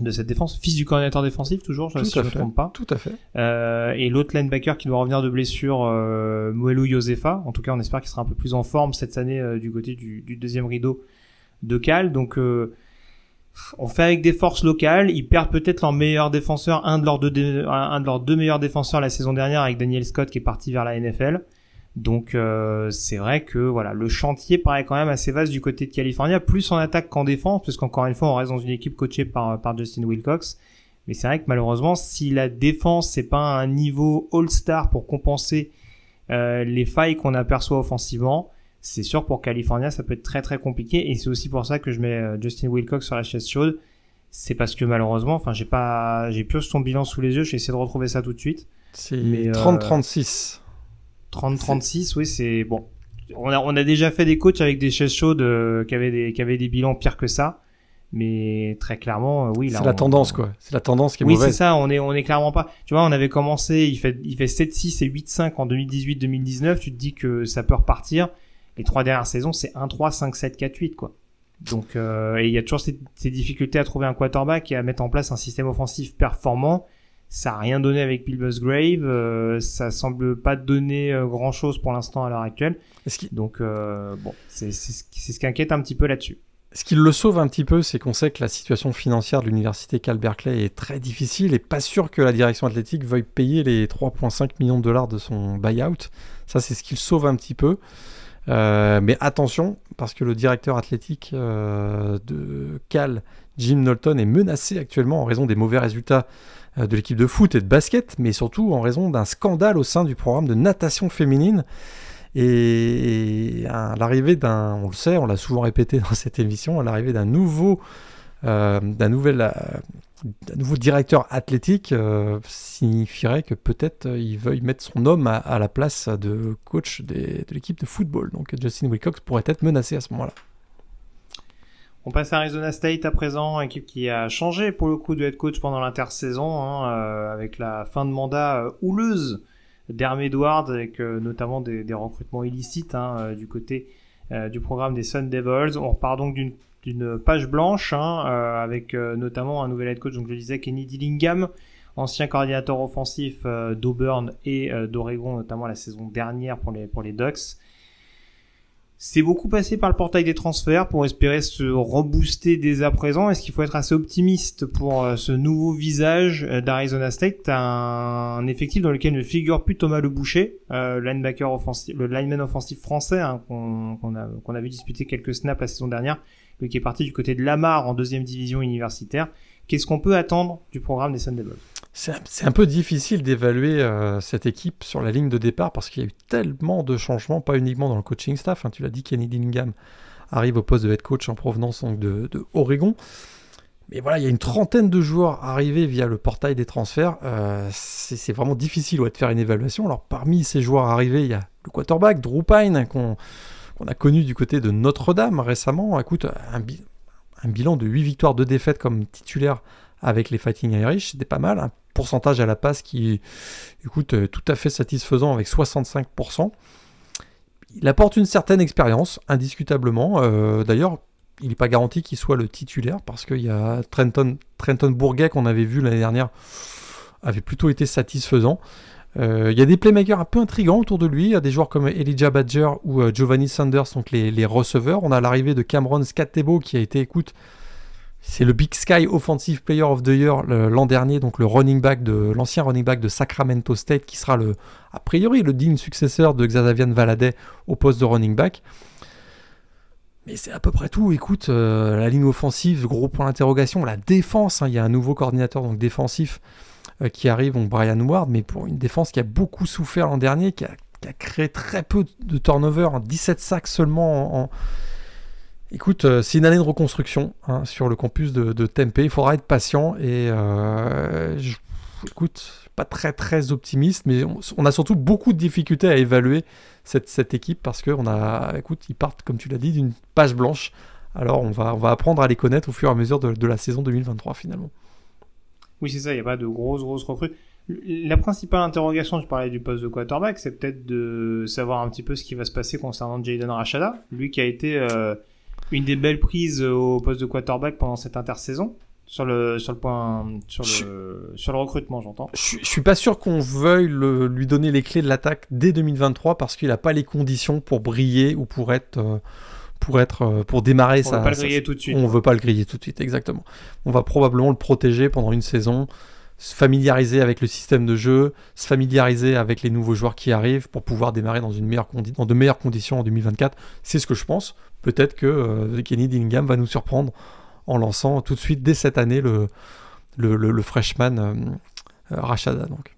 de cette défense, fils du coordinateur défensif toujours, je, si je ne me trompe pas.
Tout à fait.
Euh, et l'autre linebacker qui doit revenir de blessure, euh, Moelou Yosefa. En tout cas, on espère qu'il sera un peu plus en forme cette année euh, du côté du, du, deuxième rideau de Cal. Donc, euh, on fait avec des forces locales. Ils perdent peut-être leur meilleur défenseur, un de leurs deux, un de leurs deux meilleurs défenseurs la saison dernière avec Daniel Scott qui est parti vers la NFL. Donc euh, c'est vrai que voilà, le chantier paraît quand même assez vaste du côté de California, plus en attaque qu'en défense, parce qu'encore une fois, on reste dans une équipe coachée par, par Justin Wilcox. Mais c'est vrai que malheureusement, si la défense c'est pas un niveau all-star pour compenser euh, les failles qu'on aperçoit offensivement, c'est sûr pour California ça peut être très très compliqué. Et c'est aussi pour ça que je mets euh, Justin Wilcox sur la chaise chaude. C'est parce que malheureusement, enfin j'ai pas, j'ai plus son bilan sous les yeux. J'ai essayé de retrouver ça tout de suite.
C'est 30-36.
30-36, oui, c'est bon. On a, on a déjà fait des coachs avec des chaises chaudes euh, qui, avaient des, qui avaient des bilans pires que ça. Mais très clairement, euh, oui.
C'est la tendance, quoi. C'est la tendance qui est
oui,
mauvaise.
Oui, c'est ça. On est, on est clairement pas. Tu vois, on avait commencé, il fait, il fait 7-6 et 8-5 en 2018-2019. Tu te dis que ça peut repartir. Les trois dernières saisons, c'est 1-3, 5-7, 4-8, quoi. Donc, euh, et il y a toujours ces, ces, difficultés à trouver un quarterback et à mettre en place un système offensif performant Ça a rien donné avec Bill Musgrave. Euh, ça semble pas donner euh, grand chose pour l'instant à l'heure actuelle. Donc euh, bon, c'est ce qui inquiète un petit peu là-dessus.
Ce qui le sauve un petit peu, c'est qu'on sait que la situation financière de l'université Cal Berkeley est très difficile et pas sûr que la direction athlétique veuille payer les 3,5 millions de dollars de son buyout. Ça, c'est ce qui le sauve un petit peu. mais attention, parce que le directeur athlétique de Cal, Jim Knowlton, est menacé actuellement en raison des mauvais résultats euh, de l'équipe de foot et de basket, mais surtout en raison d'un scandale au sein du programme de natation féminine. Et l'arrivée d'un, on le sait, on l'a souvent répété dans cette émission, à l'arrivée d'un nouveau, euh, d'un nouvel, euh, nouveau directeur athlétique signifierait que peut-être il veuille mettre son homme à, la place de coach de l'équipe de football. Donc Justin Wilcox pourrait être menacé à ce moment-là.
On passe à Arizona State à présent, équipe qui a changé pour le coup de head coach pendant l'intersaison, hein, euh, avec la fin de mandat euh, houleuse d'Herm Edwards, avec euh, notamment des, recrutements illicites hein, du côté du programme des Sun Devils. On repart donc d'une page blanche, hein, avec notamment un nouvel head coach, donc je disais Kenny Dillingham, ancien coordinateur offensif d'Auburn et d'Oregon, notamment la saison dernière pour les, pour les Ducks. C'est beaucoup passé par le portail des transferts pour espérer se rebooster dès à présent. Est-ce qu'il faut être assez optimiste pour euh, ce nouveau visage euh, d'Arizona State? Un effectif dans lequel ne figure plus Thomas Le Boucher, euh, le lineman offensif français hein, qu'on a, qu'on a vu disputer quelques snaps la saison dernière, lui qui est parti du côté de Lamar en deuxième division universitaire. Qu'est-ce qu'on peut attendre du programme des Sun Devils?
C'est un peu difficile d'évaluer euh, cette équipe sur la ligne de départ parce qu'il y a eu tellement de changements, pas uniquement dans le coaching staff. Hein. tu l'as dit, Kenny Dillingham arrive au poste de head coach en provenance de, Oregon. Mais voilà, il y a une trentaine de joueurs arrivés via le portail des transferts. Euh, c'est vraiment difficile de faire une évaluation. Alors parmi ces joueurs arrivés, il y a le quarterback Drew Pine qu'on a connu du côté de Notre-Dame récemment. Écoute, un, un bilan de 8 victoires, 2 défaites comme titulaire avec les Fighting Irish, c'était pas mal. Un pourcentage à la passe qui écoute, euh, tout à fait satisfaisant avec 65%. Il apporte une certaine expérience, indiscutablement. Euh, d'ailleurs, il n'est pas garanti qu'il soit le titulaire parce qu'il y a Trenton, Trenton Bourget qu'on avait vu l'année dernière avait plutôt été satisfaisant. Euh, il y a des playmakers un peu intrigants autour de lui. Il y a des joueurs comme Elijah Badger ou Giovanni Sanders, donc les, les receveurs. On a l'arrivée de Cameron Scatebo qui a été, écoute, c'est le Big Sky Offensive Player of the Year l'an dernier, donc le running back de l'ancien running back de Sacramento State, qui sera le, a priori le digne successeur de Xavier Valaday au poste de running back. Mais c'est à peu près tout. Écoute, euh, la ligne offensive, gros point d'interrogation. La défense, hein, il y a un nouveau coordinateur donc défensif euh, qui arrive, donc Brian Ward, mais pour une défense qui a beaucoup souffert l'an dernier, qui a, créé très peu de turnover, 17 hein, sacs seulement en Écoute, euh, c'est une année de reconstruction hein, sur le campus de, Tempe. Il faudra être patient et euh, écoute, pas très très optimiste, mais on, a surtout beaucoup de difficultés à évaluer cette, équipe parce qu'on a, écoute, ils partent comme tu l'as dit d'une page blanche. Alors on va, on va apprendre à les connaître au fur et à mesure de, la saison 2023 finalement.
Oui, c'est ça. Il n'y a pas de grosses grosses recrues. La principale interrogation, je parlais du poste de quarterback, c'est peut-être de savoir un petit peu ce qui va se passer concernant Jaden Rashada, lui qui a été euh, une des belles prises au poste de quarterback pendant cette intersaison sur le sur le point sur le sur le recrutement j'entends
je, je, suis pas sûr qu'on veuille lui donner les clés de l'attaque dès 2023 parce qu'il a pas les conditions pour briller ou pour être euh, pour être euh, pour démarrer
on veut pas le griller tout de suite
on veut pas le griller tout de suite exactement on va probablement le protéger pendant une saison se familiariser avec le système de jeu, se familiariser avec les nouveaux joueurs qui arrivent pour pouvoir démarrer dans, une meilleure dans de meilleures conditions en 2024. C'est ce que je pense. Peut-être que euh, Kenny Dillingham va nous surprendre en lançant tout de suite dès cette année le, le, freshman euh, euh, Rachada. Donc.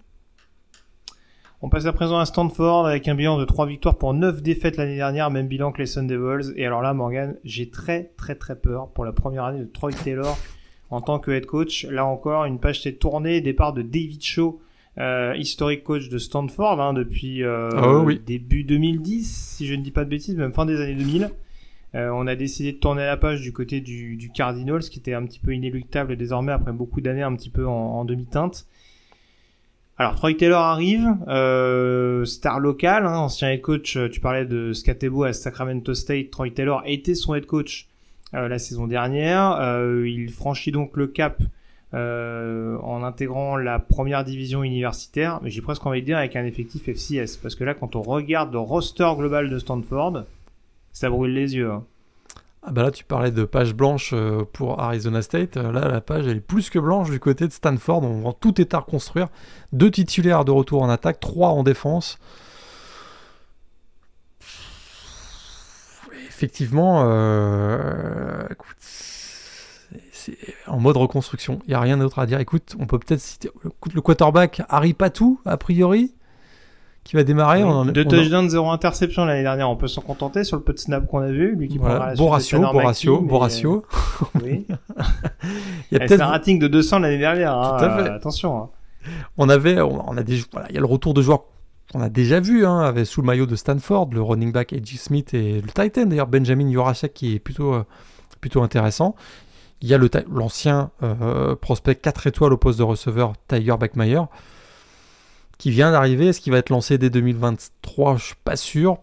On passe à présent à Stanford avec un bilan de 3 victoires pour 9 défaites l'année dernière, même bilan que les Sun Devils. Et alors là, Morgan, j'ai très très très peur pour la première année de Troy Taylor en tant que head coach. Là encore, une page s'est tournée, départ de David Shaw, euh, historique coach de Stanford hein, depuis euh,
oh
début 2010, si je ne dis pas de bêtises, même fin des années 2000. Euh, on a décidé de tourner la page du côté du, du Cardinals, qui était un petit peu inéluctable désormais après beaucoup d'années un petit peu en, demi-teinte. Alors Troy Taylor arrive, euh, star local, hein, ancien head coach. Tu parlais de Scatebo à Sacramento State. Troy Taylor était son head coach euh, la saison dernière. Euh, il franchit donc le cap euh, en intégrant la première division universitaire, mais j'ai presque envie de dire avec un effectif FCS. Parce que là, quand on regarde le roster global de Stanford, ça brûle les yeux. Hein.
Ah bah là, tu parlais de page blanche euh, pour Arizona State. Euh, là, la page, elle est plus que blanche du côté de Stanford. On voit tout est à reconstruire. Deux titulaires de retour en attaque, trois en défense. Effectivement, écoute, en mode reconstruction. Il n'y a rien d'autre à dire. Écoute, on peut peut-être citer le, quarterback Harry Patou, a priori, qui va démarrer.
on Deux touchdowns, zéro interception l'année dernière. On peut s'en contenter sur le peu de snap qu'on a vu. Lui qui voilà.
bon, ratio, bon ratio, bon ratio,
Oui. il y a peut-être un rating de 200 l'année dernière. Hein. attention. Hein.
On avait, on, a des, voilà, il y a le retour de joueurs qu'on a déjà vu, hein, avec sous le maillot de Stanford, le running back Edgy Smith et le Titan d'ailleurs Benjamin Yorashek qui est plutôt, euh, plutôt intéressant. Il y a l'ancien euh, prospect 4 étoiles au poste de receveur, Tiger Beckmeyer, qui vient d'arriver. Est-ce qu'il va être lancé dès 2023 Je suis pas sûr.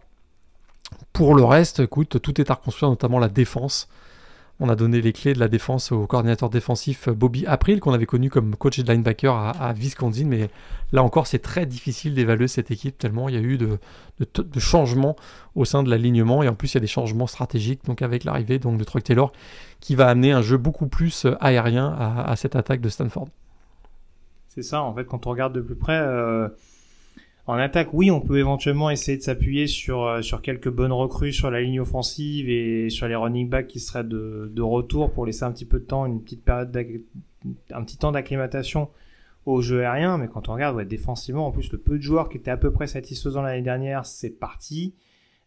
Pour le reste, écoute, tout est à reconstruire, notamment la défense. On a donné les clés de la défense au coordinateur défensif euh, Bobby April, qu'on avait connu comme coach de linebacker à, Wisconsin. Mais là encore, c'est très difficile d'évaluer cette équipe, tellement il y a eu de, changements au sein de l'alignement. Et en plus, il y a des changements stratégiques, avec l'arrivée de Troy Taylor, qui va amener un jeu beaucoup plus euh, aérien à, cette attaque de Stanford.
C'est ça, en fait, quand on regarde de plus près. Euh, en attaque, oui, on peut éventuellement essayer de s'appuyer sur, euh, sur quelques bonnes recrues sur la ligne offensive et sur les running backs qui seraient de, de retour pour laisser un petit peu de temps, une petite période, un petit temps d'acclimatation au jeu aérien. Mais quand on regarde défensivement, en plus, le peu de joueurs qui étaient à peu près satisfaisants l'année dernière, c'est parti.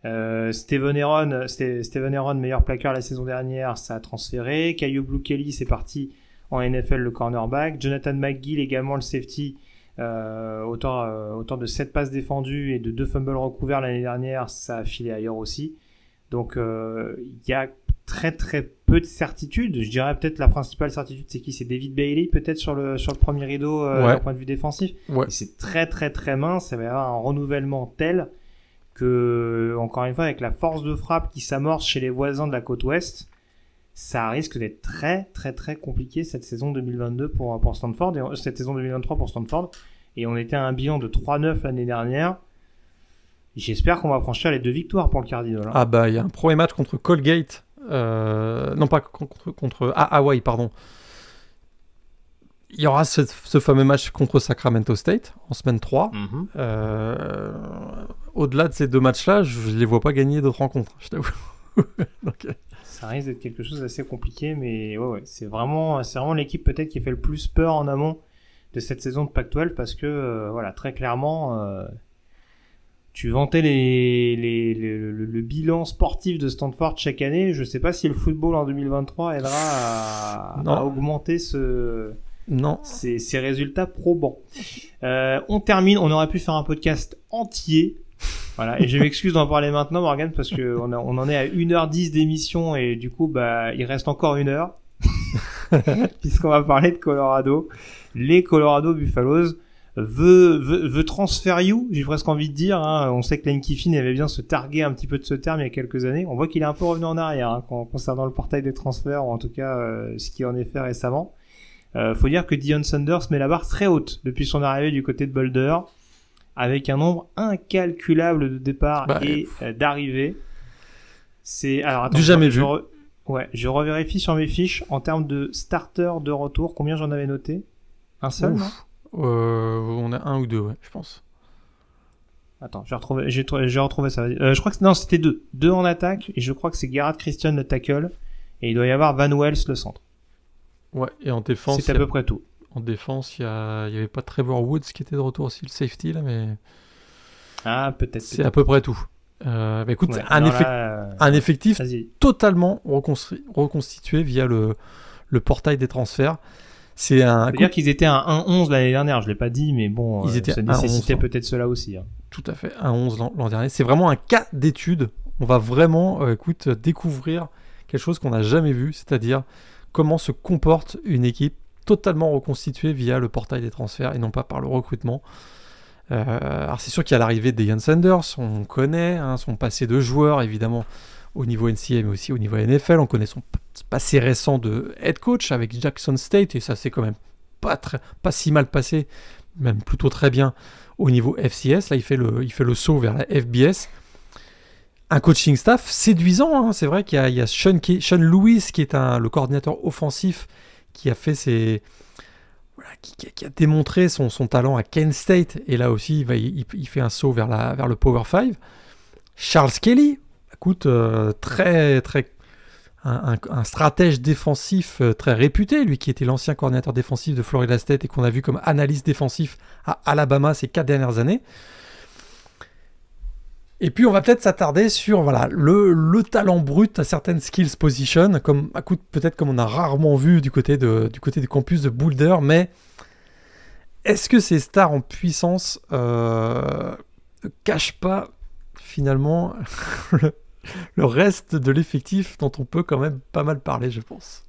Euh, Steven Aaron, Steven Aaron, meilleur plaqueur la saison dernière, ça a transféré. Caillou Blue Kelly, c'est parti en NFL le cornerback. Jonathan McGill également le safety euh, autant, euh, autant de 7 passes défendues et de 2 fumbles recouverts l'année dernière, ça a filé ailleurs aussi. Donc euh, il y a très très peu de certitudes. Je dirais peut-être la principale certitude, c'est qui? C'est David Bailey, peut-être sur le sur le premier rideau euh, d'un point de vue défensif.
Ouais.
C'est très très très mince. Ça va y avoir un renouvellement tel que, encore une fois, avec la force de frappe qui s'amorce chez les voisins de la côte ouest, ça risque d'être très très très compliqué cette saison 2022 pour, pour Stanford. Et cette saison 2023 pour Stanford. Et on était à un bilan de 3-9 l'année dernière. J'espère qu'on va franchir les deux victoires pour le Cardinal hein.
ah bah il y a un premier match contre Colgate euh, non pas contre, contre ah, Hawaii pardon. Il y aura ce, fameux match contre Sacramento State en semaine 3 mhm. euh, au-delà de ces deux matchs là je ne les vois pas gagner d'autres rencontres je t'avoue.
Donc, ça risque d'être quelque chose d'assez compliqué, mais ouais, ouais c'est vraiment, c'est vraiment l'équipe peut-être qui fait le plus peur en amont de cette saison de Pac-12 parce que, euh, voilà, très clairement, euh, tu vantais les, les, le, bilan sportif de Stanford chaque année. Je sais pas si le football en 2023 aidera à, augmenter ce,
non.
Ces, ces résultats probants. Euh, on termine. On aurait pu faire un podcast entier voilà, et je m'excuse d'en parler maintenant, Morgan, parce que on, on en est à 1h10 d'émission et du coup, bah, il reste encore une heure. Puisqu'on va parler de Colorado. Les Colorado Buffaloes veut, veut, veut transfer you, j'ai presque envie de dire. Hein. On sait que Lane Kiffin avait bien se targuer un petit peu de ce terme il y a quelques années. On voit qu'il est un peu revenu en arrière hein, concernant le portail des transferts, ou en tout cas euh, ce qui en est fait récemment. Euh, faut dire que Dion Sanders met la barre très haute depuis son arrivée du côté de Boulder avec un nombre incalculable de départs bah, et euh, d'arrivées. C'est alors
du jamais vu.
Ouais, je revérifie sur mes fiches en termes de starter de retour. Combien j'en avais noté? Un seul
euh, On a un ou deux, ouais, je pense.
Attends, j'ai retrouvé, j'ai, retrouvé ça. Euh, je crois que non, c'était deux, deux en attaque et je crois que c'est Gerard Christian le tackle et il doit y avoir Van Wells le centre.
Ouais, et en défense.
C'est à peu près tout.
En défense, il n'y avait pas Trevor Woods qui était de retour aussi, le safety, là, mais.
Ah, peut-être.
C'est à peu près tout. Euh, bah, écoute, un, un, effectif totalement reconstitué via le, le portail des transferts.
C'est un. dire qu'ils étaient à 1-11 l'année dernière, je l'ai pas dit, mais bon, Ils euh, étaient ça nécessitait peut-être cela aussi. Hein.
Tout à fait, 1-11 l'an dernier. C'est vraiment un cas d'étude. On va vraiment, euh, écoute, découvrir quelque chose qu'on n'a jamais vu, c'est-à-dire comment se comporte une équipe totalement reconstitué via le portail des transferts et non pas par le recrutement. Euh, alors c'est sûr qu'il y a l'arrivée de Ian Sanders, on connaît hein, son passé de joueur évidemment au niveau NCA mais aussi au niveau NFL, on connaît son passé récent de head coach avec Jackson State et ça s'est quand même pas, pas si mal passé, même plutôt très bien au niveau FCS. Là, il fait le, il fait le saut vers la FBS. Un coaching staff séduisant. Hein. C'est vrai qu'il y a, Sean, Sean, Lewis qui est un, le coordinateur offensif qui a fait ses, qui, a démontré son, talent à Kent State. Et là aussi, il, fait un saut vers, le Power 5. Charles Kelly, écoute, euh, très, très, un, stratège défensif euh, très réputé, lui qui était l'ancien coordinateur défensif de Florida State et qu'on a vu comme analyste défensif à Alabama ces quatre dernières années. Et puis on va peut-être s'attarder sur voilà le, le, talent brut à certaines skills position, comme peut-être comme on a rarement vu du côté, du côté campus de Boulder, mais est-ce que ces stars en puissance euh, ne cachent pas finalement le, reste de l'effectif dont on peut quand même pas mal parler, je pense?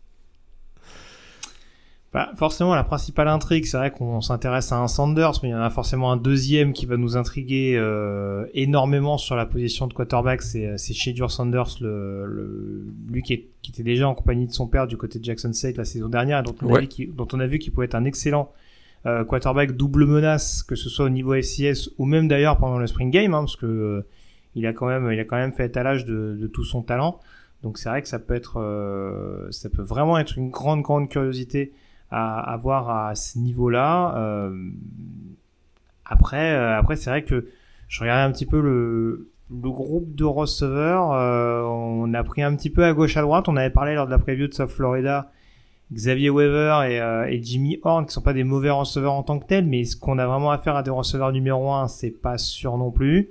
Bah, forcément, la principale intrigue, c'est vrai qu'on s'intéresse à un Sanders, mais il y en a forcément un deuxième qui va nous intriguer euh, énormément sur la position de quarterback, c'est euh, Shadur Sanders, le, lui qui, était déjà en compagnie de son père du côté de Jackson State la saison dernière, dont on, a, vu dont on a vu qu'il pouvait être un excellent euh, quarterback double menace, que ce soit au niveau FCS ou même d'ailleurs pendant le spring game, hein, parce que il a quand même, il a quand même fait étalage de, de tout son talent. Donc c'est vrai que ça peut être, ça peut vraiment être une grande grande curiosité à, à voir à ce niveau-là. Euh, après, euh, après c'est vrai que je regardais un petit peu le, le groupe de receveurs. Euh, on a pris un petit peu à gauche à droite. On avait parlé lors de la preview de South Florida. Xavier Weaver et, et, Jimmy Horn qui sont pas des mauvais receveurs en tant que tels, mais ce qu'on a vraiment à faire à des receveurs numéro 1, c'est pas sûr non plus.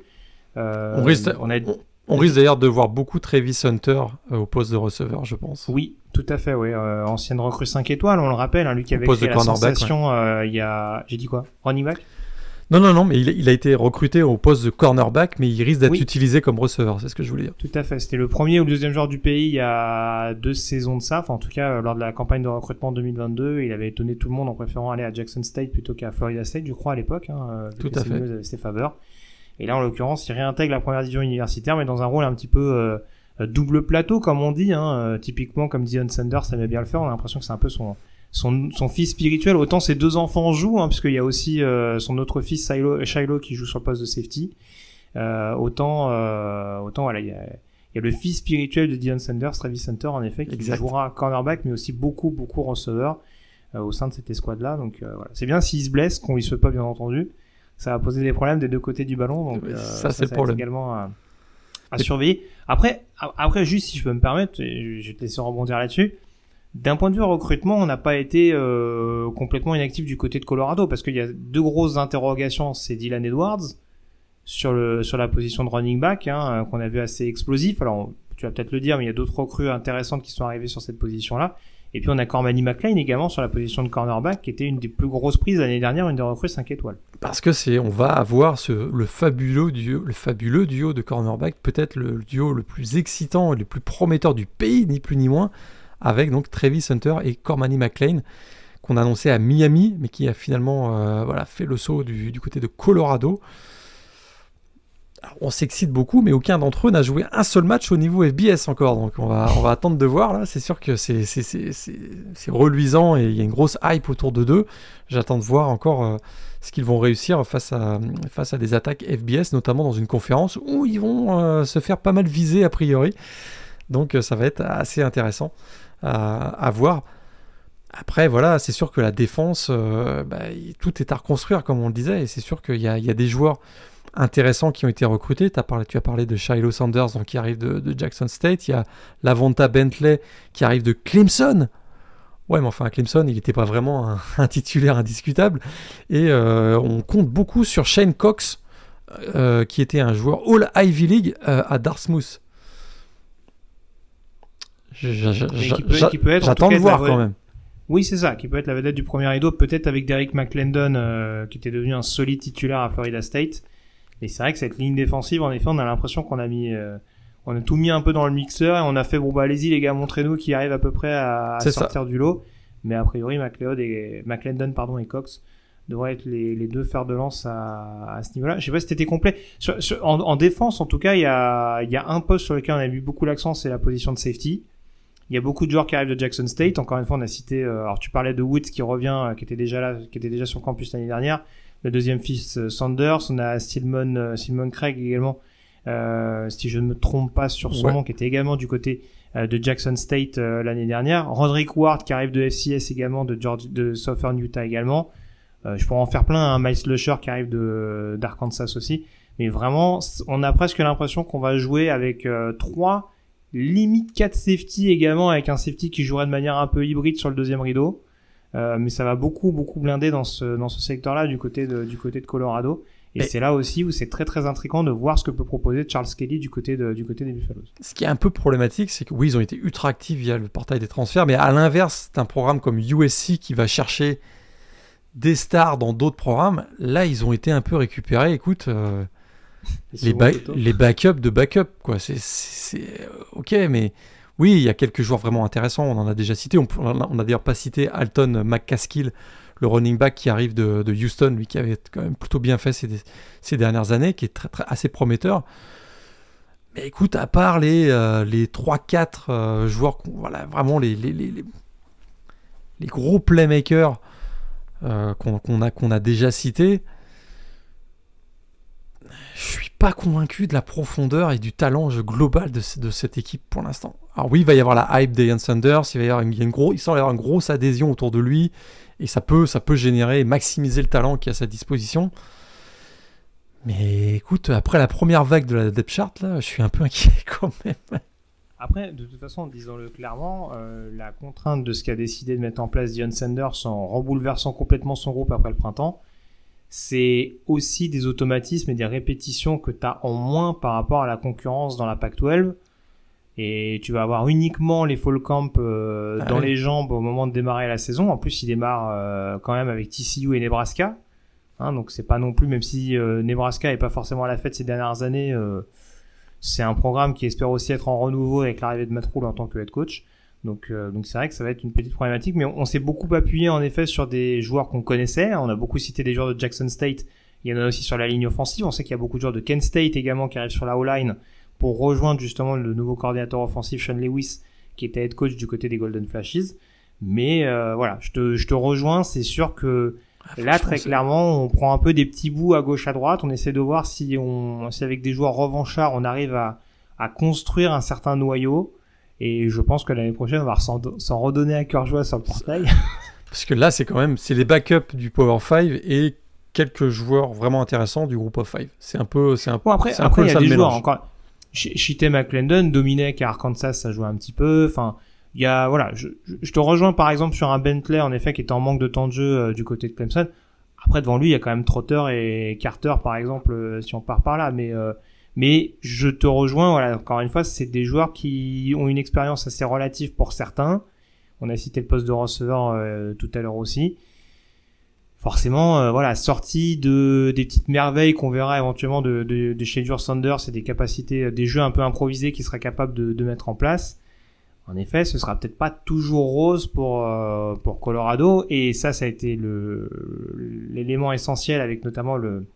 Euh, on risque, on, a... on risque d'ailleurs de voir beaucoup Travis Hunter au poste de receveur, je pense.
Oui, tout à fait, oui. Euh, ancienne recrue 5 étoiles, on le rappelle, hein, lui qui avait fait la sensation euh, il y a... J'ai dit quoi Running back
non, non, non, mais il, a été recruté au poste de cornerback, mais il risque d'être utilisé comme receveur, c'est ce que je voulais dire.
Tout à fait, c'était le premier ou le deuxième joueur du pays il y a deux saisons de ça, enfin en tout cas lors de la campagne de recrutement 2022, il avait étonné tout le monde en préférant aller à Jackson State plutôt qu'à Florida State, je crois à l'époque, hein, euh,
tout à fait.
ses faveurs. Et là en l'occurrence, il réintègre la première division universitaire, mais dans un rôle un petit peu euh, double plateau comme on dit hein, euh, typiquement comme Dion Sanders aime bien le faire. On a l'impression que c'est un peu son son, son fils spirituel. Autant ses deux enfants jouent hein, puisqu'il y a aussi euh, son autre fils Shiloh, Shiloh, qui joue sur le poste de safety. Autant autant voilà il y a, il y a le fils spirituel de Dion Sanders Travis Hunter en effet qui jouera cornerback mais aussi beaucoup beaucoup receveur au sein de cette escouade là donc voilà. C'est bien s'il se blesse qu'on lui souhaite pas bien entendu. Ça va poser des problèmes des deux côtés du ballon donc
ça, c'est
également à surveiller. Après, après, juste si je peux me permettre, je vais te laisser rebondir là-dessus. D'un point de vue recrutement, on n'a pas été euh, complètement inactif du côté de Colorado parce qu'il y a deux grosses interrogations. C'est Dylan Edwards sur la position de running back hein, qu'on a vu assez explosif. Alors tu vas peut-être le dire, mais il y a d'autres recrues intéressantes qui sont arrivées sur cette position-là. Et puis on a Cormany McLean également sur la position de cornerback, qui était une des plus grosses prises l'année dernière, une des recrues 5 étoiles.
Parce que c'est, on va avoir le fabuleux duo, de cornerback, peut-être le, duo le plus excitant et le plus prometteur du pays, ni plus ni moins, avec donc Travis Hunter et Cormany McLean, qu'on a annoncé à Miami, mais qui a finalement euh, voilà, fait le saut du côté de Colorado on s'excite beaucoup, mais aucun d'entre eux n'a joué un seul match au niveau FBS encore. Donc on va, attendre de voir. Là, c'est sûr que c'est, reluisant et il y a une grosse hype autour de deux. J'attends de voir encore euh, ce qu'ils vont réussir face à, des attaques FBS, notamment dans une conférence où ils vont euh, se faire pas mal viser a priori. Donc euh, ça va être assez intéressant à, voir. Après, voilà, c'est sûr que la défense, bah, tout est à reconstruire, comme on le disait, et c'est sûr qu'il y a, des joueurs intéressants qui ont été recrutés. As parlé, tu as parlé de Shiloh Sanders donc, qui arrive de, Jackson State. Il y a Lavonta Bentley qui arrive de Clemson. Ouais, mais enfin, Clemson, il n'était pas vraiment un, titulaire indiscutable. Et euh, on compte beaucoup sur Shane Cox, euh, qui était un joueur All Ivy League euh, à Dartmouth. J'attends de voir quand même.
Oui, c'est ça, qui peut être la vedette du premier rideau, peut-être avec Derek McClendon, qui était devenu un solide titulaire à Florida State. Et c'est vrai que cette ligne défensive, en effet, on a l'impression qu'on a mis, euh, on a tout mis un peu dans le mixeur et on a fait bon bah allez-y les gars, montrez-nous qui arrive à peu près à, sortir du lot. Mais a priori, McLeod et McLendon pardon et Cox devraient être les, les deux fers de lance à, à ce niveau-là. Je sais pas si c'était complet. en, en, défense, en tout cas, il y a, y a un poste sur lequel on a mis beaucoup l'accent, c'est la position de safety. Il y a beaucoup de joueurs qui arrivent de Jackson State. Encore une fois, on a cité. alors, tu parlais de Woods qui revient, qui était déjà là, qui était déjà sur le campus l'année dernière. Le deuxième fils Sanders. On a Stillman, Stillman Craig également, si je ne me trompe pas sur son nom, qui était également du côté de Jackson State l'année dernière. Roderick Ward qui arrive de FCS également, de George, de Southern Utah également. je pourrais en faire plein. un hein. Miles Lusher qui arrive de d'Arkansas aussi. Mais vraiment, on a presque l'impression qu'on va jouer avec euh, trois, limite quatre safety également, avec un safety qui jouerait de manière un peu hybride sur le deuxième rideau. Euh, mais ça va beaucoup, beaucoup blinder dans ce, dans ce secteur-là du côté de, du côté de Colorado. Et, c'est là aussi où c'est très très intriguant de voir ce que peut proposer Charles Kelly du côté, de, du côté des Buffaloes.
Ce qui est un peu problématique, c'est que oui, ils ont été ultra actifs via le portail des transferts, mais à l'inverse, c'est un programme comme USC qui va chercher des stars dans d'autres programmes. Là, ils ont été un peu récupérés. Écoute, euh, les, les backups de backup, quoi. C'est ok, mais oui, il y a quelques joueurs vraiment intéressants. On en a déjà cité. On, on a d'ailleurs pas cité Alton McCaskill, le running back qui arrive de, Houston, lui qui avait quand même plutôt bien fait ces, dernières années, qui est très, très, assez prometteur. Mais écoute, à part les, euh, les 3-4 euh, joueurs, voilà, vraiment les, gros playmakers a, qu'on a déjà cités, je suis pas convaincu de la profondeur et du talent global de, cette équipe pour l'instant. Alors oui, il va y avoir la hype d'Ian Sanders, il va y avoir une, semble y avoir une grosse adhésion autour de lui, et ça peut, ça peut générer et maximiser le talent qui est à sa disposition. Mais écoute, après la première vague de la depth chart, là, je suis un peu inquiet quand même.
Après, de toute façon, disons-le clairement, euh, la contrainte de ce qu'a décidé de mettre en place Dion Sanders en rebouleversant complètement son groupe après le printemps, c'est aussi des automatismes et des répétitions que tu as en moins par rapport à la concurrence dans la Pac-12. Et tu vas avoir uniquement les fall camp euh, ah dans les jambes au moment de démarrer la saison. En plus, il démarre euh, quand même avec TCU et Nebraska. Hein, donc c'est pas non plus, même si euh, Nebraska est pas forcément à la fête ces dernières années, c'est un programme qui espère aussi être en renouveau avec l'arrivée de Matt Rule en tant que head coach. Donc, euh, donc c'est vrai que ça va être une petite problématique, mais on, s'est beaucoup appuyé en effet sur des joueurs qu'on connaissait. On a beaucoup cité des joueurs de Jackson State. Il y en a aussi sur la ligne offensive. On sait qu'il y a beaucoup de joueurs de Kent State également qui arrivent sur la O-line pour rejoindre justement le nouveau coordinateur offensif Sean Lewis, qui était head coach du côté des Golden Flashes. Mais euh, voilà, je te, je te rejoins. C'est sûr que ah, là, très clairement, on prend un peu des petits bouts à gauche à droite. On essaie de voir si on, si avec des joueurs revanchards, on arrive à, à construire un certain noyau. Et je pense que l'année prochaine, on va s'en redonner à cœur joie sur le portail.
Parce que là, c'est quand même c'est les backups du Power 5 et quelques joueurs vraiment intéressants du groupe of 5. C'est un peu, c'est un,
bon, après, après, il y a des joueurs encore. Chite McClendon, Dominic à Arkansas, ça joue un petit peu. Enfin, il y a, voilà, je, je, te rejoins par exemple sur un Bentley, en effet, qui est en manque de temps de jeu euh, du côté de Clemson. Après, devant lui, il y a quand même Trotter et Carter, par exemple, euh, si on part par là. Mais euh, mais je te rejoins, voilà, encore une fois, c'est des joueurs qui ont une expérience assez relative pour certains. On a cité le poste de receveur euh, tout à l'heure aussi. Forcément, euh, voilà, sortie de des petites merveilles qu'on verra éventuellement de, de, de chez Dur Sanders et des capacités, euh, des jeux un peu improvisés qu'il sera capable de, de, mettre en place. En effet, ce sera peut-être pas toujours rose pour pour Colorado et ça, ça a été l'élément essentiel avec notamment le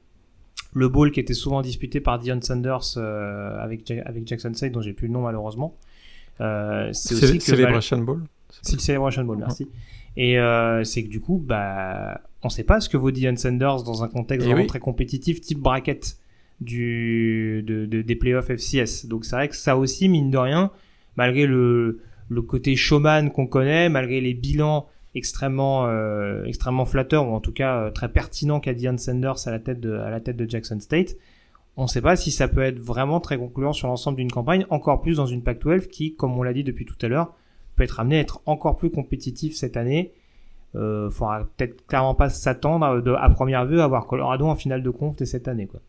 le bowl qui était souvent disputé par Dion Sanders euh, avec, avec Jackson State, dont j'ai plus le nom malheureusement.
Euh, c'est aussi que Celebration Bowl
C'est le Celebration Bowl, merci. Et euh, c'est que du coup, bah, on sait pas ce que vaut Dion Sanders dans un contexte eh vraiment très compétitif, type bracket du, de, des playoffs FCS. Donc c'est vrai que ça aussi, mine de rien, malgré le, le côté showman qu'on connaît, malgré les bilans extrêmement euh, extrêmement flatteur ou en tout cas euh, très pertinent qu'a Dion Sanders à la tête de à la tête de Jackson State. On ne sait pas si ça peut être vraiment très concluant sur l'ensemble d'une campagne, encore plus dans une Pac-12 qui, comme on l'a dit depuis tout à l'heure, peut être amené à être encore plus compétitif cette année. Euh, faudra peut-être clairement pas s'attendre à, à, première vue à voir Colorado en finale de conf de cette année. Quoi.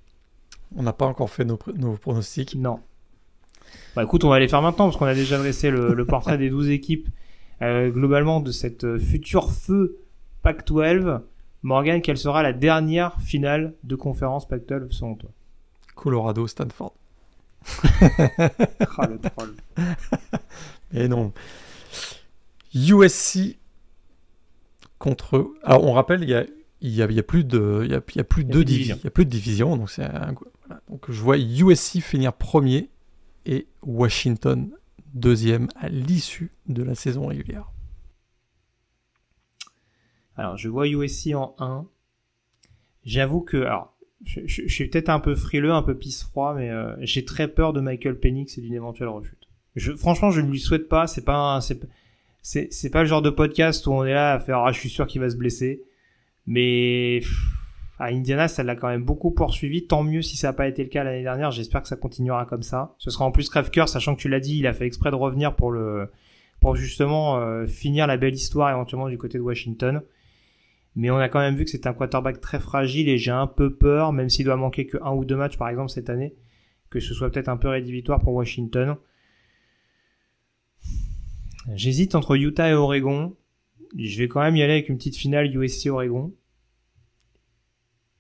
On n'a pas encore fait nos, nos, pronostics.
Non. Bah écoute, on va les faire maintenant parce qu'on a déjà dressé le, le portrait des 12 équipes euh, globalement de cette euh, future feu Pac-12. Morgan, quelle sera la dernière finale de conférence Pac-12 selon toi?
Colorado, Stanford.
oh, le troll.
Et non. USC contre. Alors on rappelle, il y a, il y a, il y a plus de, il y a, il y a plus de divisions. Il y a plus de divisions, donc c'est. Donc je vois USC finir premier et Washington deuxième à l'issue de la saison régulière.
Alors, je vois USC en 1. J'avoue que, alors, je, suis peut-être un peu frileux, un peu pisse-froid, mais euh, j'ai très peur de Michael Penix et d'une éventuelle rechute. Franchement, je ne lui souhaite pas. C'est pas, c'est, pas le genre de podcast où on est là à faire, ah, je suis sûr qu'il va se blesser. Mais à Indiana, ça l'a quand même beaucoup poursuivi. Tant mieux si ça n'a pas été le cas l'année dernière. J'espère que ça continuera comme ça. Ce sera en plus crève-cœur, sachant que tu l'as dit, il a fait exprès de revenir pour le, pour justement euh, finir la belle histoire éventuellement du côté de Washington. Mais on a quand même vu que c'est un quarterback très fragile et j'ai un peu peur, même s'il doit manquer que un ou deux matchs par exemple cette année, que ce soit peut-être un peu rédhibitoire pour Washington. J'hésite entre Utah et Oregon. Je vais quand même y aller avec une petite finale USC-Oregon.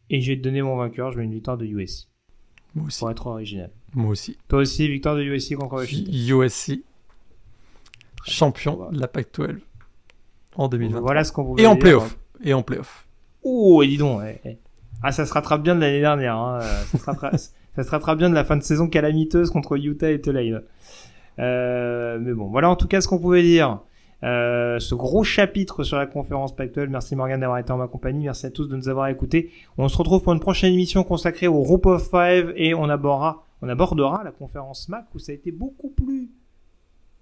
Et je vais te donner mon vainqueur, je mets une victoire de USC,
Moi aussi.
pour être original.
Moi aussi.
Toi aussi, victoire de USC contre Washington.
USC, champion de la PAC-12 en 2020.
Voilà ce qu'on pouvait
Et en playoff. Et en playoff.
Oh, et dis donc. ouais, ouais. Ah, ça se rattrape bien de l'année dernière. Hein. euh, Ça, se rattrape, ça se rattrape bien de la fin de saison calamiteuse contre Utah et Tulane. Euh, mais bon, voilà en tout cas ce qu'on pouvait dire. Euh, ce gros chapitre sur la conférence Pac-12. Merci Morgan d'avoir été en ma compagnie. Merci à tous de nous avoir écoutés. On se retrouve pour une prochaine émission consacrée au Group of Five et on abordera, on abordera la conférence MAC où ça a été beaucoup plus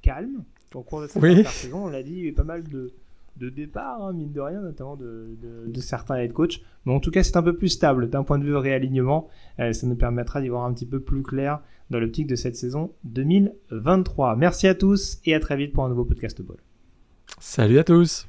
calme au cours de cette
Oui.
saison. On l'a dit, il y a eu pas mal de, de départs, hein, mine de rien, notamment de, de, de certains head coach. Mais en tout cas, c'est un peu plus stable d'un point de vue réalignement. Euh, ça nous permettra d'y voir un petit peu plus clair dans l'optique de cette saison 2023. Merci à tous et à très vite pour un nouveau podcast ball.
Salut à tous